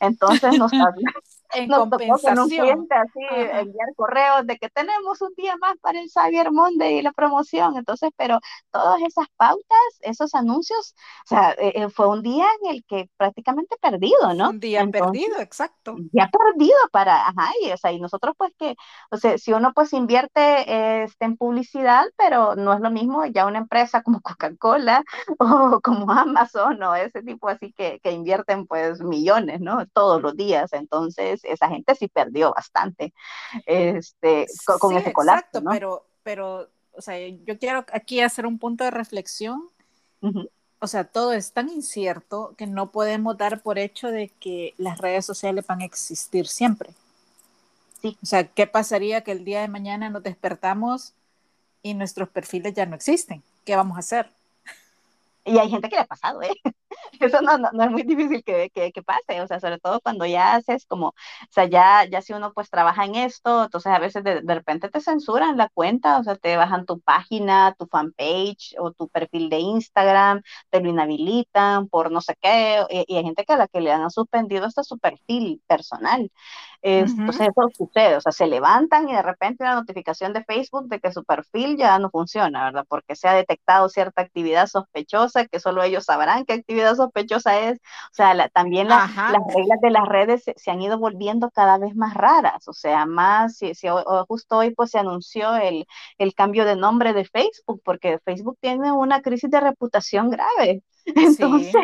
Entonces nos, en nos compensación. tocó un cliente así enviar correos de que tenemos un día más para el Cyber Monday y la promoción. Entonces, pero todas esas pautas, esos anuncios, o sea, eh, eh, fue un día en el que prácticamente perdido, ¿no? Un día perdido, exacto. Ya perdido para, ajá, y, o sea, y nosotros pues que, o sea, si uno pues invierte este, en publicidad, pero no es lo mismo ya una empresa como Coca-Cola o como Amazon o ese tipo así que, que invierten pues millones, ¿no? Todos los días. Entonces, esa gente sí perdió bastante este, con, ese colapso. Exacto, pero, pero, o sea, yo quiero aquí hacer un punto de reflexión. O sea, todo es tan incierto que no podemos dar por hecho de que las redes sociales van a existir siempre. Sí. O sea, ¿qué pasaría que el día de mañana nos despertamos y nuestros perfiles ya no existen? ¿Qué vamos a hacer? Y hay gente que le ha pasado, ¿eh? Eso no, no, es muy difícil que, que, que, pase, o sea, sobre todo cuando ya haces como, o sea, ya, ya si uno pues trabaja en esto, entonces a veces de, de repente te censuran la cuenta, o sea, te bajan tu página, tu fanpage o tu perfil de Instagram, te lo inhabilitan por no sé qué, y, hay gente que a la que le han suspendido hasta su perfil personal. Entonces eso sucede, o sea, se levantan y de repente una notificación de Facebook de que su perfil ya no funciona, ¿verdad? Porque se ha detectado cierta actividad sospechosa que solo ellos sabrán qué actividad sospechosa es. O sea, también las reglas de las redes se, han ido volviendo cada vez más raras, o sea, más, si, si justo hoy pues se anunció el, el cambio de nombre de Facebook, porque Facebook tiene una crisis de reputación grave. Entonces,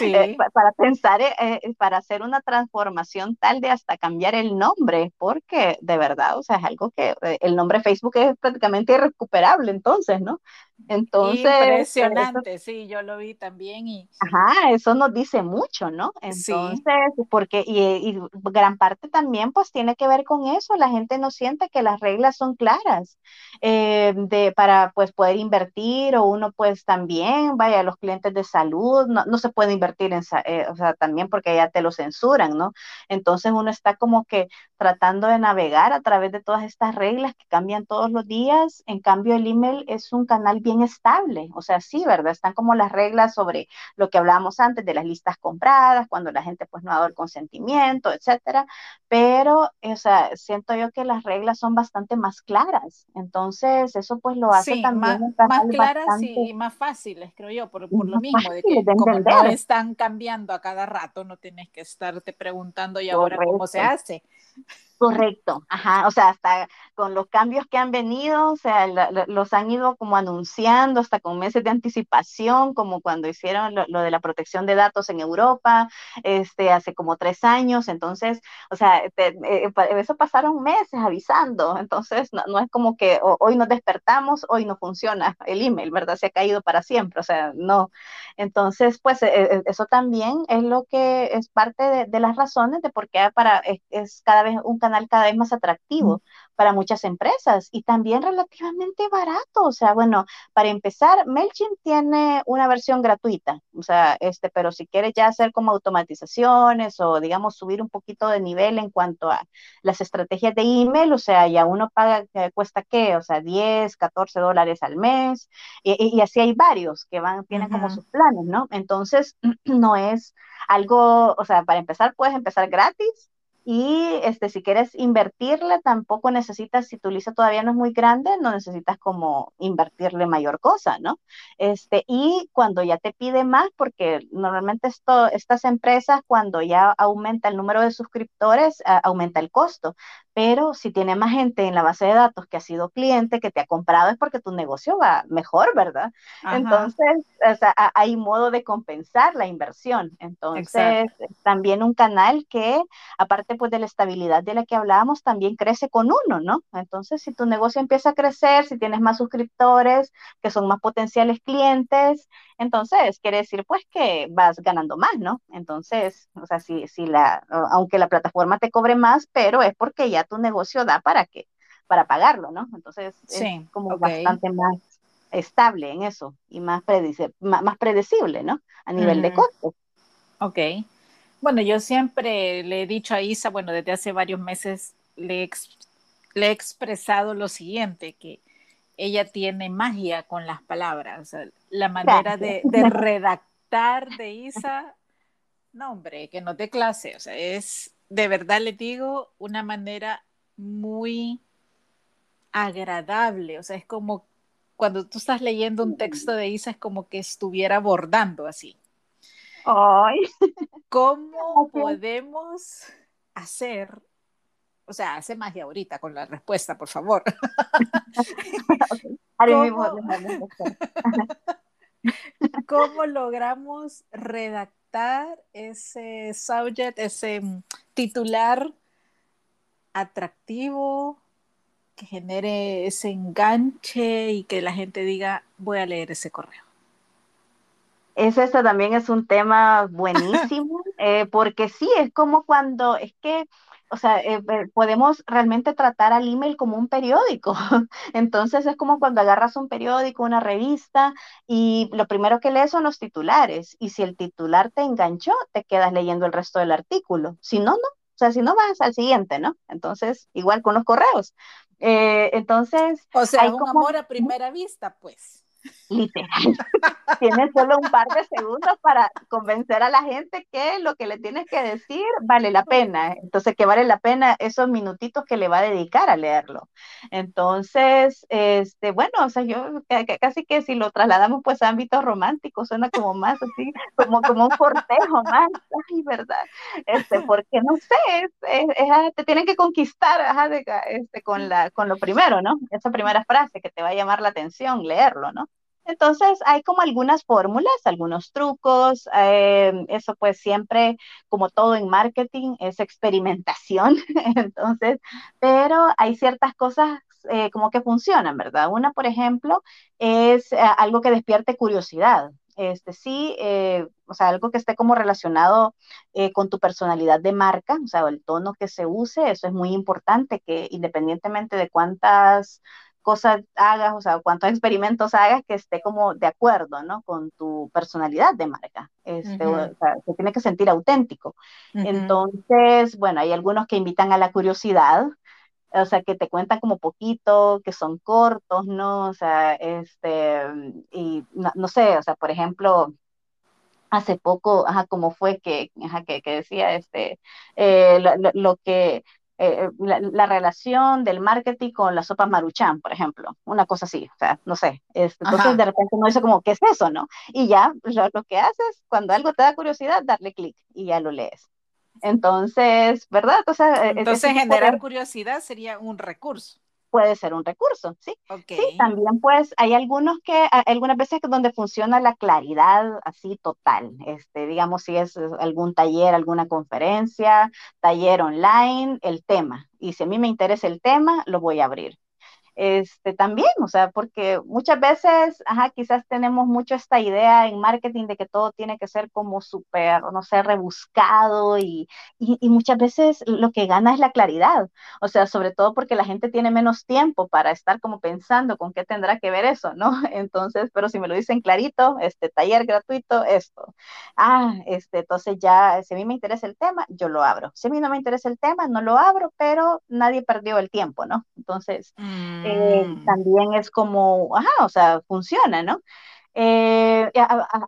eh, para pensar, eh, eh, para hacer una transformación tal de hasta cambiar el nombre, porque de verdad, o sea, es algo que el nombre Facebook es prácticamente irrecuperable, entonces, ¿no? Entonces. Impresionante, sí, yo lo vi también y. Ajá, eso nos dice mucho, ¿no? Entonces, porque, y, gran parte también, pues tiene que ver con eso, la gente no siente que las reglas son claras de, para, pues, poder invertir o uno, pues, también, vaya, los clientes de salud, no, no se puede invertir en, eh, o sea, también porque ya te lo censuran, ¿no? Entonces uno está como que tratando de navegar a través de todas estas reglas que cambian todos los días. En cambio, el email es un canal bien estable, o sea, sí, ¿verdad? Están como las reglas sobre lo que hablábamos antes de las listas compradas, cuando la gente pues no ha dado el consentimiento, etcétera, pero, o sea, siento yo que las reglas son bastante más claras, entonces eso pues lo hace también más, más claras y más fáciles, creo yo, por, por lo mismo de que como no están cambiando a cada rato, no tienes que estarte preguntando y ahora cómo se hace. Correcto, ajá, o sea, hasta con los cambios que han venido, o sea, los han ido como anunciando hasta con meses de anticipación, como cuando hicieron lo, de la protección de datos en Europa, este, hace como tres años, entonces, o sea, eh, eso pasaron meses avisando, entonces no, es como que hoy nos despertamos, hoy no funciona el email, ¿verdad? Se ha caído para siempre, o sea, no. Entonces, pues e, e, eso también es lo que es parte de, las razones de por qué para, es, es cada vez un canal cada vez más atractivo para muchas empresas y también relativamente barato. O sea, bueno, para empezar, MailChimp tiene una versión gratuita, o sea, este, pero si quieres ya hacer como automatizaciones o digamos subir un poquito de nivel en cuanto a las estrategias de email, o sea, ya uno paga, cuesta qué, o sea, 10, 14 dólares al mes y, así hay varios que van, tienen como sus planes, ¿no? Entonces, no es algo, o sea, para empezar, puedes empezar gratis y este, si quieres invertirle, tampoco necesitas, si tu lista todavía no es muy grande, no necesitas como invertirle mayor cosa, ¿no? Este, y cuando ya te pide más, porque normalmente esto, estas empresas, cuando ya aumenta el número de suscriptores, aumenta el costo. Pero si tiene más gente en la base de datos que ha sido cliente, que te ha comprado, es porque tu negocio va mejor, ¿verdad? Entonces, o sea, hay modo de compensar la inversión. Entonces, también un canal que, aparte pues de la estabilidad de la que hablábamos, también crece con uno, ¿no? Entonces, si tu negocio empieza a crecer, si tienes más suscriptores, que son más potenciales clientes, entonces quiere decir pues que vas ganando más, ¿no? Entonces, o sea, si, si la, aunque la plataforma te cobre más, pero es porque ya tu negocio da para que, para pagarlo, ¿no? Entonces, es como bastante más estable en eso y más, predecible, más, predecible, ¿no? A nivel de costo. Ok. Bueno, yo siempre le he dicho a Isa, bueno, desde hace varios meses le, he expresado lo siguiente, que ella tiene magia con las palabras, la manera de, redactar de Isa, no hombre, que no te clase, o sea, es, de verdad le digo, una manera muy agradable, o sea, es como cuando tú estás leyendo un texto de Isa, es como que estuviera bordando así. Ay. ¿Cómo podemos hacer? O sea, hace magia ahorita con la respuesta, por favor. ¿Cómo, logramos redactar ese subject, ese mm, titular atractivo que genere ese enganche y que la gente diga, voy a leer ese correo? Ese también es un tema buenísimo, eh, porque sí, es como cuando, es que, o sea, eh, eh, podemos realmente tratar al email como un periódico. Entonces es como cuando agarras un periódico, una revista, y lo primero que lees son los titulares. Y si el titular te enganchó, te quedas leyendo el resto del artículo. Si no, no. O sea, si no vas al siguiente, ¿no? Entonces, igual con los correos. Eh, entonces... O sea, un como... amor a primera vista, pues literal. tienes solo un par de segundos para convencer a la gente que lo que le tienes que decir vale la pena. Entonces, que vale la pena esos minutitos que le va a dedicar a leerlo. Entonces, este, bueno, o sea, yo casi que si lo trasladamos pues a ámbitos románticos, suena como más así, como, como un cortejo más, ay, ¿verdad? Este, porque no sé, ah, te tienen que conquistar este, con, la, con lo primero, ¿no? Esa primera frase que te va a llamar la atención, leerlo, ¿no? Entonces hay como algunas fórmulas, algunos trucos, eh, eso pues siempre, como todo en marketing, es experimentación, entonces, pero hay ciertas cosas eh, como que funcionan, ¿verdad? Una, por ejemplo, es eh, algo que despierte curiosidad. Este sí, o sea, algo que esté como relacionado con tu personalidad de marca, o sea, el tono que se use, eso es muy importante, que independientemente de cuántas cosas hagas, o sea, cuántos experimentos hagas que esté como de acuerdo, ¿no? Con tu personalidad de marca. Este, o sea, se tiene que sentir auténtico. Entonces, bueno, hay algunos que invitan a la curiosidad, o sea, que te cuentan como poquito, que son cortos, ¿no? O sea, este, y no, sé, o sea, por ejemplo, hace poco, ajá, como fue que, ajá, que, que decía, este, eh, lo, que, eh, la, relación del marketing con la sopa maruchan, por ejemplo, una cosa así, o sea, no sé. Entonces de repente uno dice como, ¿qué es eso, no? Y ya pues, lo que haces, cuando algo te da curiosidad, darle clic y ya lo lees. Entonces, ¿verdad? E, e, entonces generar curiosidad sería un recurso puede ser un recurso, ¿sí? Sí, también pues hay algunos que, algunas veces donde funciona la claridad así total, este, digamos si es algún taller, alguna conferencia, taller online, el tema. Y si a mí me interesa el tema, lo voy a abrir este, también, o sea, porque muchas veces, ajá, quizás tenemos mucho esta idea en marketing de que todo tiene que ser como súper, no sé, rebuscado y, y, muchas veces lo que gana es la claridad, o sea, sobre todo porque la gente tiene menos tiempo para estar como pensando con qué tendrá que ver eso, ¿no? Entonces, pero si me lo dicen clarito, este taller gratuito, esto, ah, este, entonces ya, si a mí me interesa el tema, yo lo abro, si a mí no me interesa el tema, no lo abro, pero nadie perdió el tiempo, ¿no? Entonces... Eh, mm. también es como, ajá, o sea, funciona, ¿no? Eh,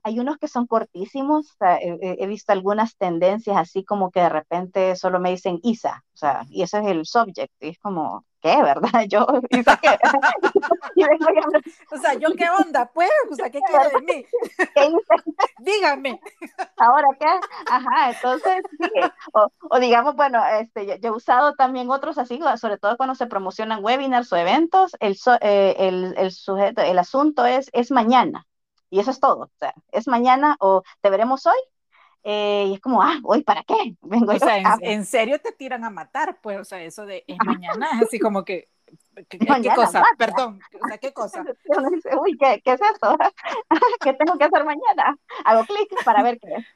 hay unos que son cortísimos, he, visto algunas tendencias así como que de repente solo me dicen Isa, o sea, y ese es el subject, y es como, ¿qué, verdad? Yo, Isa, ¿qué? o sea, ¿yo qué onda, pues? O sea, ¿qué quiere de mí? Dígame. ¿Ahora qué? Ajá, entonces, sí. o, digamos, bueno, este, yo, he usado también otros así, sobre todo cuando se promocionan webinars o eventos, el, eh, el, el sujeto, el asunto es, es mañana. Y eso es todo. O sea, es mañana o te veremos hoy. Eh, y es como, ah, hoy para qué? Vengo o sea, en, serio te tiran a matar, pues, o sea, eso de es mañana, así como que, ¿qué, cosa? Perdón, o sea, ¿qué cosa? Uy, ¿qué, ¿qué es eso? ¿Qué tengo que hacer mañana? Hago clic para ver qué es.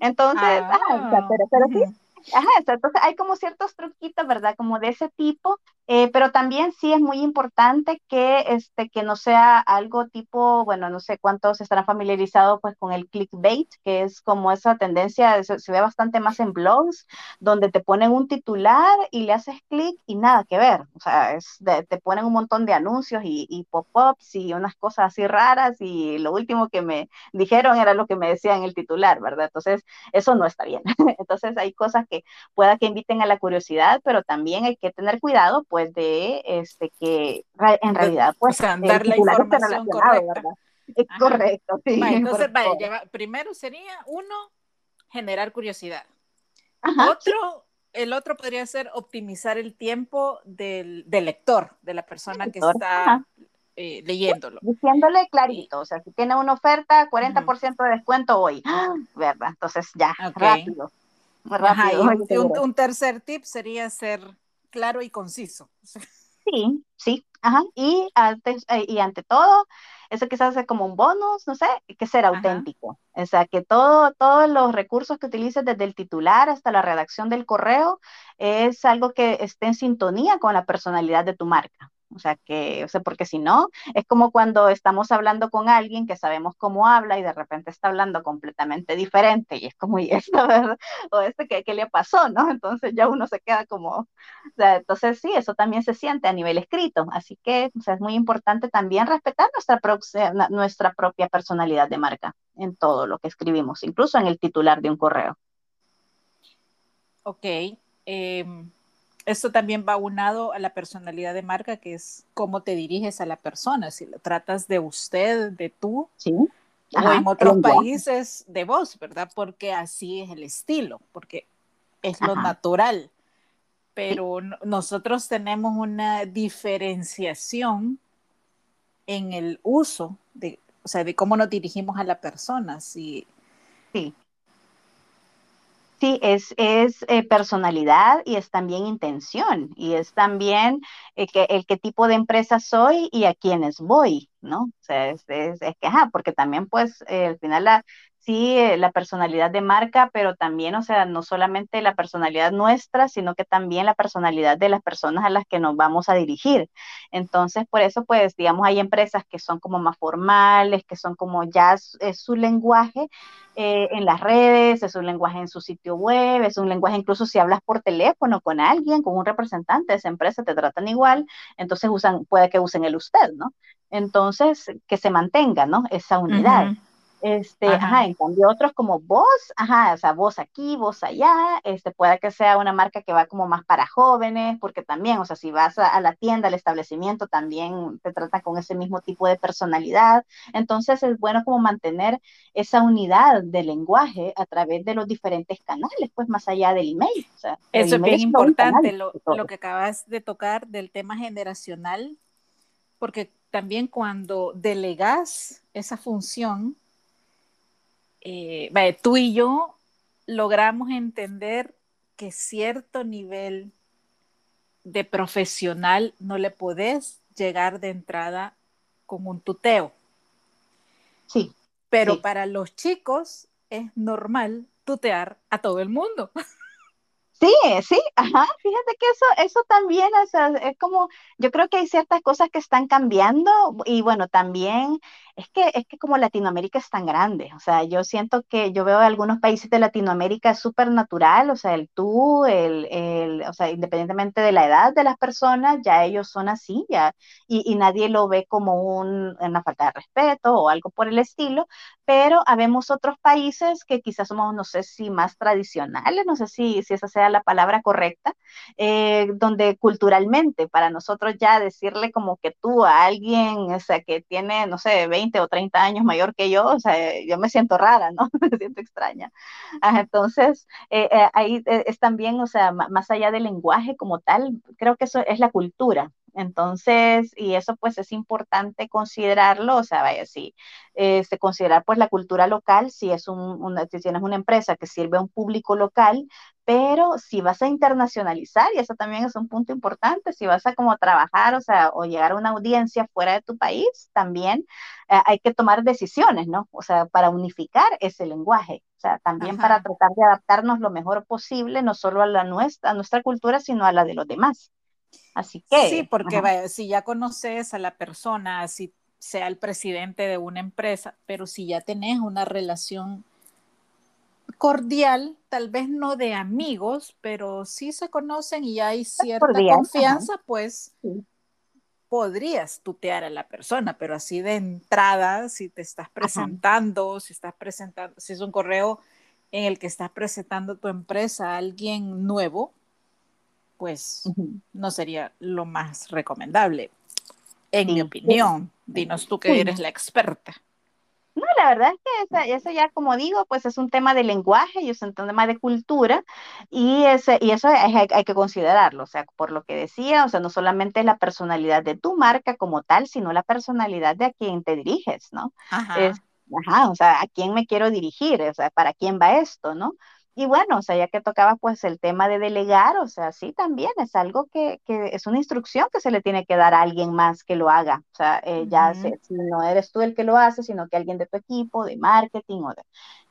Entonces, ah, ah pero, pero sí, Ajá, entonces hay como ciertos truquitos, ¿verdad? Como de ese tipo, eh, pero también sí es muy importante que, este, que no sea algo tipo, bueno, no sé cuántos estarán familiarizados pues con el clickbait, que es como esa tendencia, se, ve bastante más en blogs, donde te ponen un titular y le haces clic y nada que ver, o sea, es te ponen un montón de anuncios y, y pop-ups y unas cosas así raras y lo último que me dijeron era lo que me decía en el titular, ¿verdad? Entonces, eso no está bien. Entonces, hay cosas que pueda que inviten a la curiosidad, pero también hay que tener cuidado pues de este que en realidad pues o dar la información correcta. Es correcto, sí. entonces, vaya, primero sería uno, generar curiosidad. otro, el otro podría ser optimizar el tiempo del, del lector, de la persona que está eh, leyéndolo. Diciéndole clarito, o sea, si tiene una oferta, 40% de descuento hoy, ¿verdad? Entonces ya, rápido. rápido. un, un, tercer tip sería ser claro y conciso. Sí, sí, Ajá, y, antes, eh, y ante todo, eso quizás es como un bonus, no sé, que ser auténtico. O sea, que todo, todos los recursos que utilices desde el titular hasta la redacción del correo es algo que esté en sintonía con la personalidad de tu marca. O sea, que, o sea, porque si no, es como cuando estamos hablando con alguien que sabemos cómo habla y de repente está hablando completamente diferente y es como, ¿y esto? O este, ¿qué, ¿qué, le pasó, no? Entonces ya uno se queda como, o sea, entonces sí, eso también se siente a nivel escrito. Así que, o sea, es muy importante también respetar nuestra, nuestra propia personalidad de marca en todo lo que escribimos, incluso en el titular de un correo. Ok. Eh esto también va unado a la personalidad de marca, que es cómo te diriges a la persona, si lo tratas de usted, de tú, sí. o en otros países de vos, ¿verdad? Porque así es el estilo, porque es lo natural. Pero nosotros tenemos una diferenciación en el uso de, o sea, de cómo nos dirigimos a la persona. sí. Sí, es, es eh, personalidad y es también intención y es también eh, que, el qué tipo de empresa soy y a quiénes voy, ¿no? O sea, es, es, que, ajá, porque también pues eh, al final la, sí, la personalidad de marca, pero también, o sea, no solamente la personalidad nuestra, sino que también la personalidad de las personas a las que nos vamos a dirigir. Entonces, por eso, pues, digamos, hay empresas que son como más formales, que son como ya es su lenguaje, eh, en las redes, es un lenguaje en su sitio web, es un lenguaje incluso si hablas por teléfono con alguien, con un representante de esa empresa, te tratan igual, entonces usan, puede que usen el usted, ¿no? Entonces, que se mantenga, ¿no? Esa unidad. Este, ajá. en cambio otros como vos, ajá, o sea, vos aquí, vos allá, este, puede que sea una marca que va como más para jóvenes, porque también, o sea, si vas a, la tienda, al establecimiento, también te tratan con ese mismo tipo de personalidad. Entonces es bueno como mantener esa unidad de lenguaje a través de los diferentes canales, pues más allá del email. O sea, Eso es bien importante, lo, lo que acabas de tocar del tema generacional, porque también cuando delegas esa función, eh, tú y yo logramos entender que cierto nivel de profesional no le podés llegar de entrada con un tuteo. Sí. Pero para los chicos es normal tutear a todo el mundo. Sí, sí, ajá, fíjate que eso, eso también es como, yo creo que hay ciertas cosas que están cambiando y bueno, también es que, es que como Latinoamérica es tan grande, o sea, yo siento que yo veo algunos países de Latinoamérica súper natural, o sea, el tú, el, el, o sea, independientemente de la edad de las personas, ya ellos son así, ya, y, y nadie lo ve como un, una falta de respeto o algo por el estilo, pero habemos otros países que quizás somos, no sé si más tradicionales, no sé si, si esa sea la palabra correcta, eh, donde culturalmente para nosotros ya decirle como que tú a alguien, o sea, que tiene, no sé, 20 o 30 años mayor que yo, o sea, yo me siento rara, ¿no? me siento extraña. entonces, eh, eh, ahí eh, es también, o sea, más allá del lenguaje como tal, creo que eso es la cultura. Entonces, y eso pues es importante considerarlo, o sea, vaya, sí, este, considerar pues la cultura local, si es un, una, si tienes una empresa que sirve a un público local, pero si vas a internacionalizar, y eso también es un punto importante, si vas a como trabajar, o sea, o llegar a una audiencia fuera de tu país, también eh, hay que tomar decisiones, ¿no? O sea, para unificar ese lenguaje, o sea, también para tratar de adaptarnos lo mejor posible, no solo a la nuestra, a nuestra cultura, sino a la de los demás. Así que. Sí, porque vaya, si ya conoces a la persona, si sea el presidente de una empresa, pero si ya tenés una relación cordial, tal vez no de amigos, pero sí se conocen y hay cierta confianza, pues podrías tutear a la persona, pero así de entrada, si te estás presentando, si estás presentando, si es un correo en el que estás presentando tu empresa a alguien nuevo, pues no sería lo más recomendable, en mi opinión. Dinos tú que eres la experta. No, la verdad es que eso, ya, como digo, pues es un tema de lenguaje y es un tema de cultura y, ese, y eso hay, que considerarlo, o sea, por lo que decía, o sea, no solamente la personalidad de tu marca como tal, sino la personalidad de a quien te diriges, ¿no? Ajá. ajá, o sea, a quién me quiero dirigir, o sea, para quién va esto, ¿no? Y bueno, o sea, ya que tocaba pues el tema de delegar, o sea, sí, también es algo que, que es una instrucción que se le tiene que dar a alguien más que lo haga. O sea, eh, ya si no eres tú el que lo hace, sino que alguien de tu equipo, de marketing o de,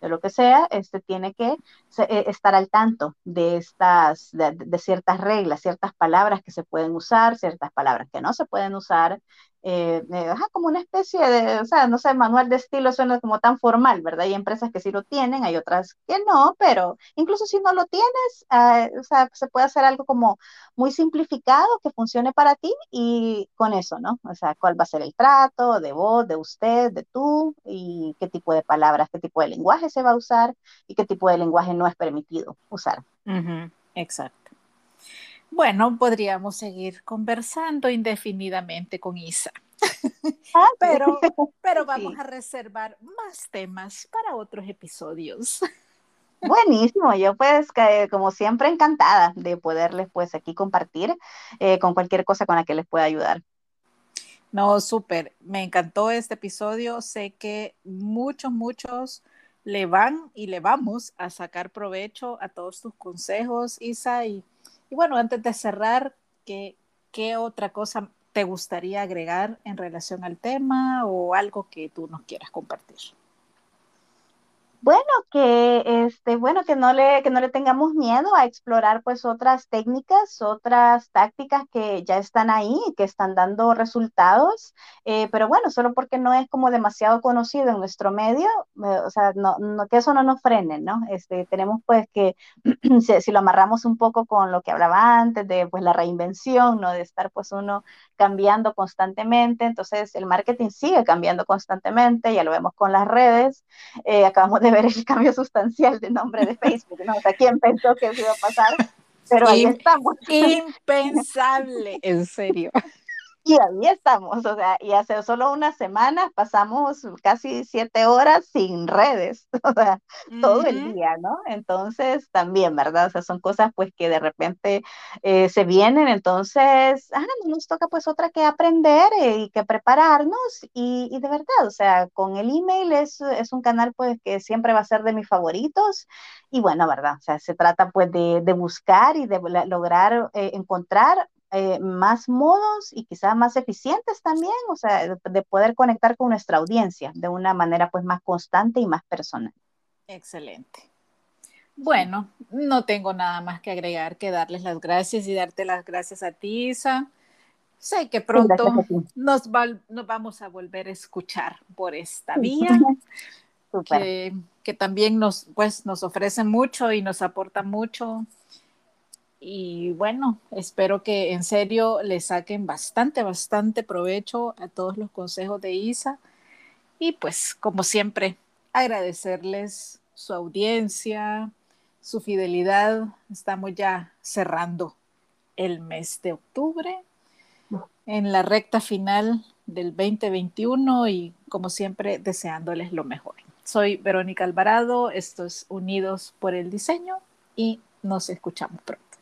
de lo que sea, este tiene que eh, estar al tanto de estas, de, de, ciertas reglas, ciertas palabras que se pueden usar, ciertas palabras que no se pueden usar, eh, como una especie de, o sea, no sé, manual de estilo suena como tan formal, ¿verdad? Hay empresas que sí lo tienen, hay otras que no, pero incluso si no lo tienes, ah, o sea, se puede hacer algo como muy simplificado que funcione para ti y con eso, ¿no? O sea, cuál va a ser el trato de vos, de usted, de tú y qué tipo de palabras, qué tipo de lenguaje se va a usar y qué tipo de lenguaje no es permitido usar. Exacto. Bueno, podríamos seguir conversando indefinidamente con Isa. Ah, pero, pero vamos a reservar más temas para otros episodios. Buenísimo, yo pues como siempre encantada de poderles pues aquí compartir eh, con cualquier cosa con la que les pueda ayudar. No, súper, me encantó este episodio, sé que muchos, muchos le van y le vamos a sacar provecho a todos tus consejos, Isa, y y bueno, antes de cerrar, ¿qué, ¿qué otra cosa te gustaría agregar en relación al tema o algo que tú nos quieras compartir? Bueno, que este, bueno, que no le, que no le tengamos miedo a explorar pues otras técnicas, otras tácticas que ya están ahí, que están dando resultados, eh, pero bueno, solo porque no es como demasiado conocido en nuestro medio, eh, o sea, no, no, que eso no nos frene, ¿no? Este, tenemos pues que, si, si, lo amarramos un poco con lo que hablaba antes de pues la reinvención, ¿no? De estar pues uno cambiando constantemente, entonces el marketing sigue cambiando constantemente, ya lo vemos con las redes, eh, acabamos de ver el cambio sustancial de nombre de Facebook, ¿no? O sea, ¿quién pensó que eso iba a pasar? Pero ahí estamos. Impensable, en serio. Y ahí estamos, o sea, y hace solo unas semanas pasamos casi siete horas sin redes, o sea, todo el día, ¿no? Entonces, también, ¿verdad? O sea, son cosas pues que de repente eh, se vienen, entonces, ah, nos toca pues otra que aprender eh, y que prepararnos, y, y, de verdad, o sea, con el email es, es un canal pues que siempre va a ser de mis favoritos, y bueno, ¿verdad? O sea, se trata pues de, de buscar y de lograr eh, encontrar eh, más modos y quizás más eficientes también, o sea, de, poder conectar con nuestra audiencia de una manera pues más constante y más personal. Excelente. Bueno, no tengo nada más que agregar que darles las gracias y darte las gracias a ti, Isa. Sé que pronto nos, nos, vamos a volver a escuchar por esta vía, que, que, también nos, pues, nos ofrece mucho y nos aporta mucho y bueno, espero que en serio le saquen bastante, bastante provecho a todos los consejos de Isa. Y pues, como siempre, agradecerles su audiencia, su fidelidad. Estamos ya cerrando el mes de octubre, en la recta final del 2021 y como siempre deseándoles lo mejor. Soy Verónica Alvarado, esto es Unidos por el Diseño y nos escuchamos pronto.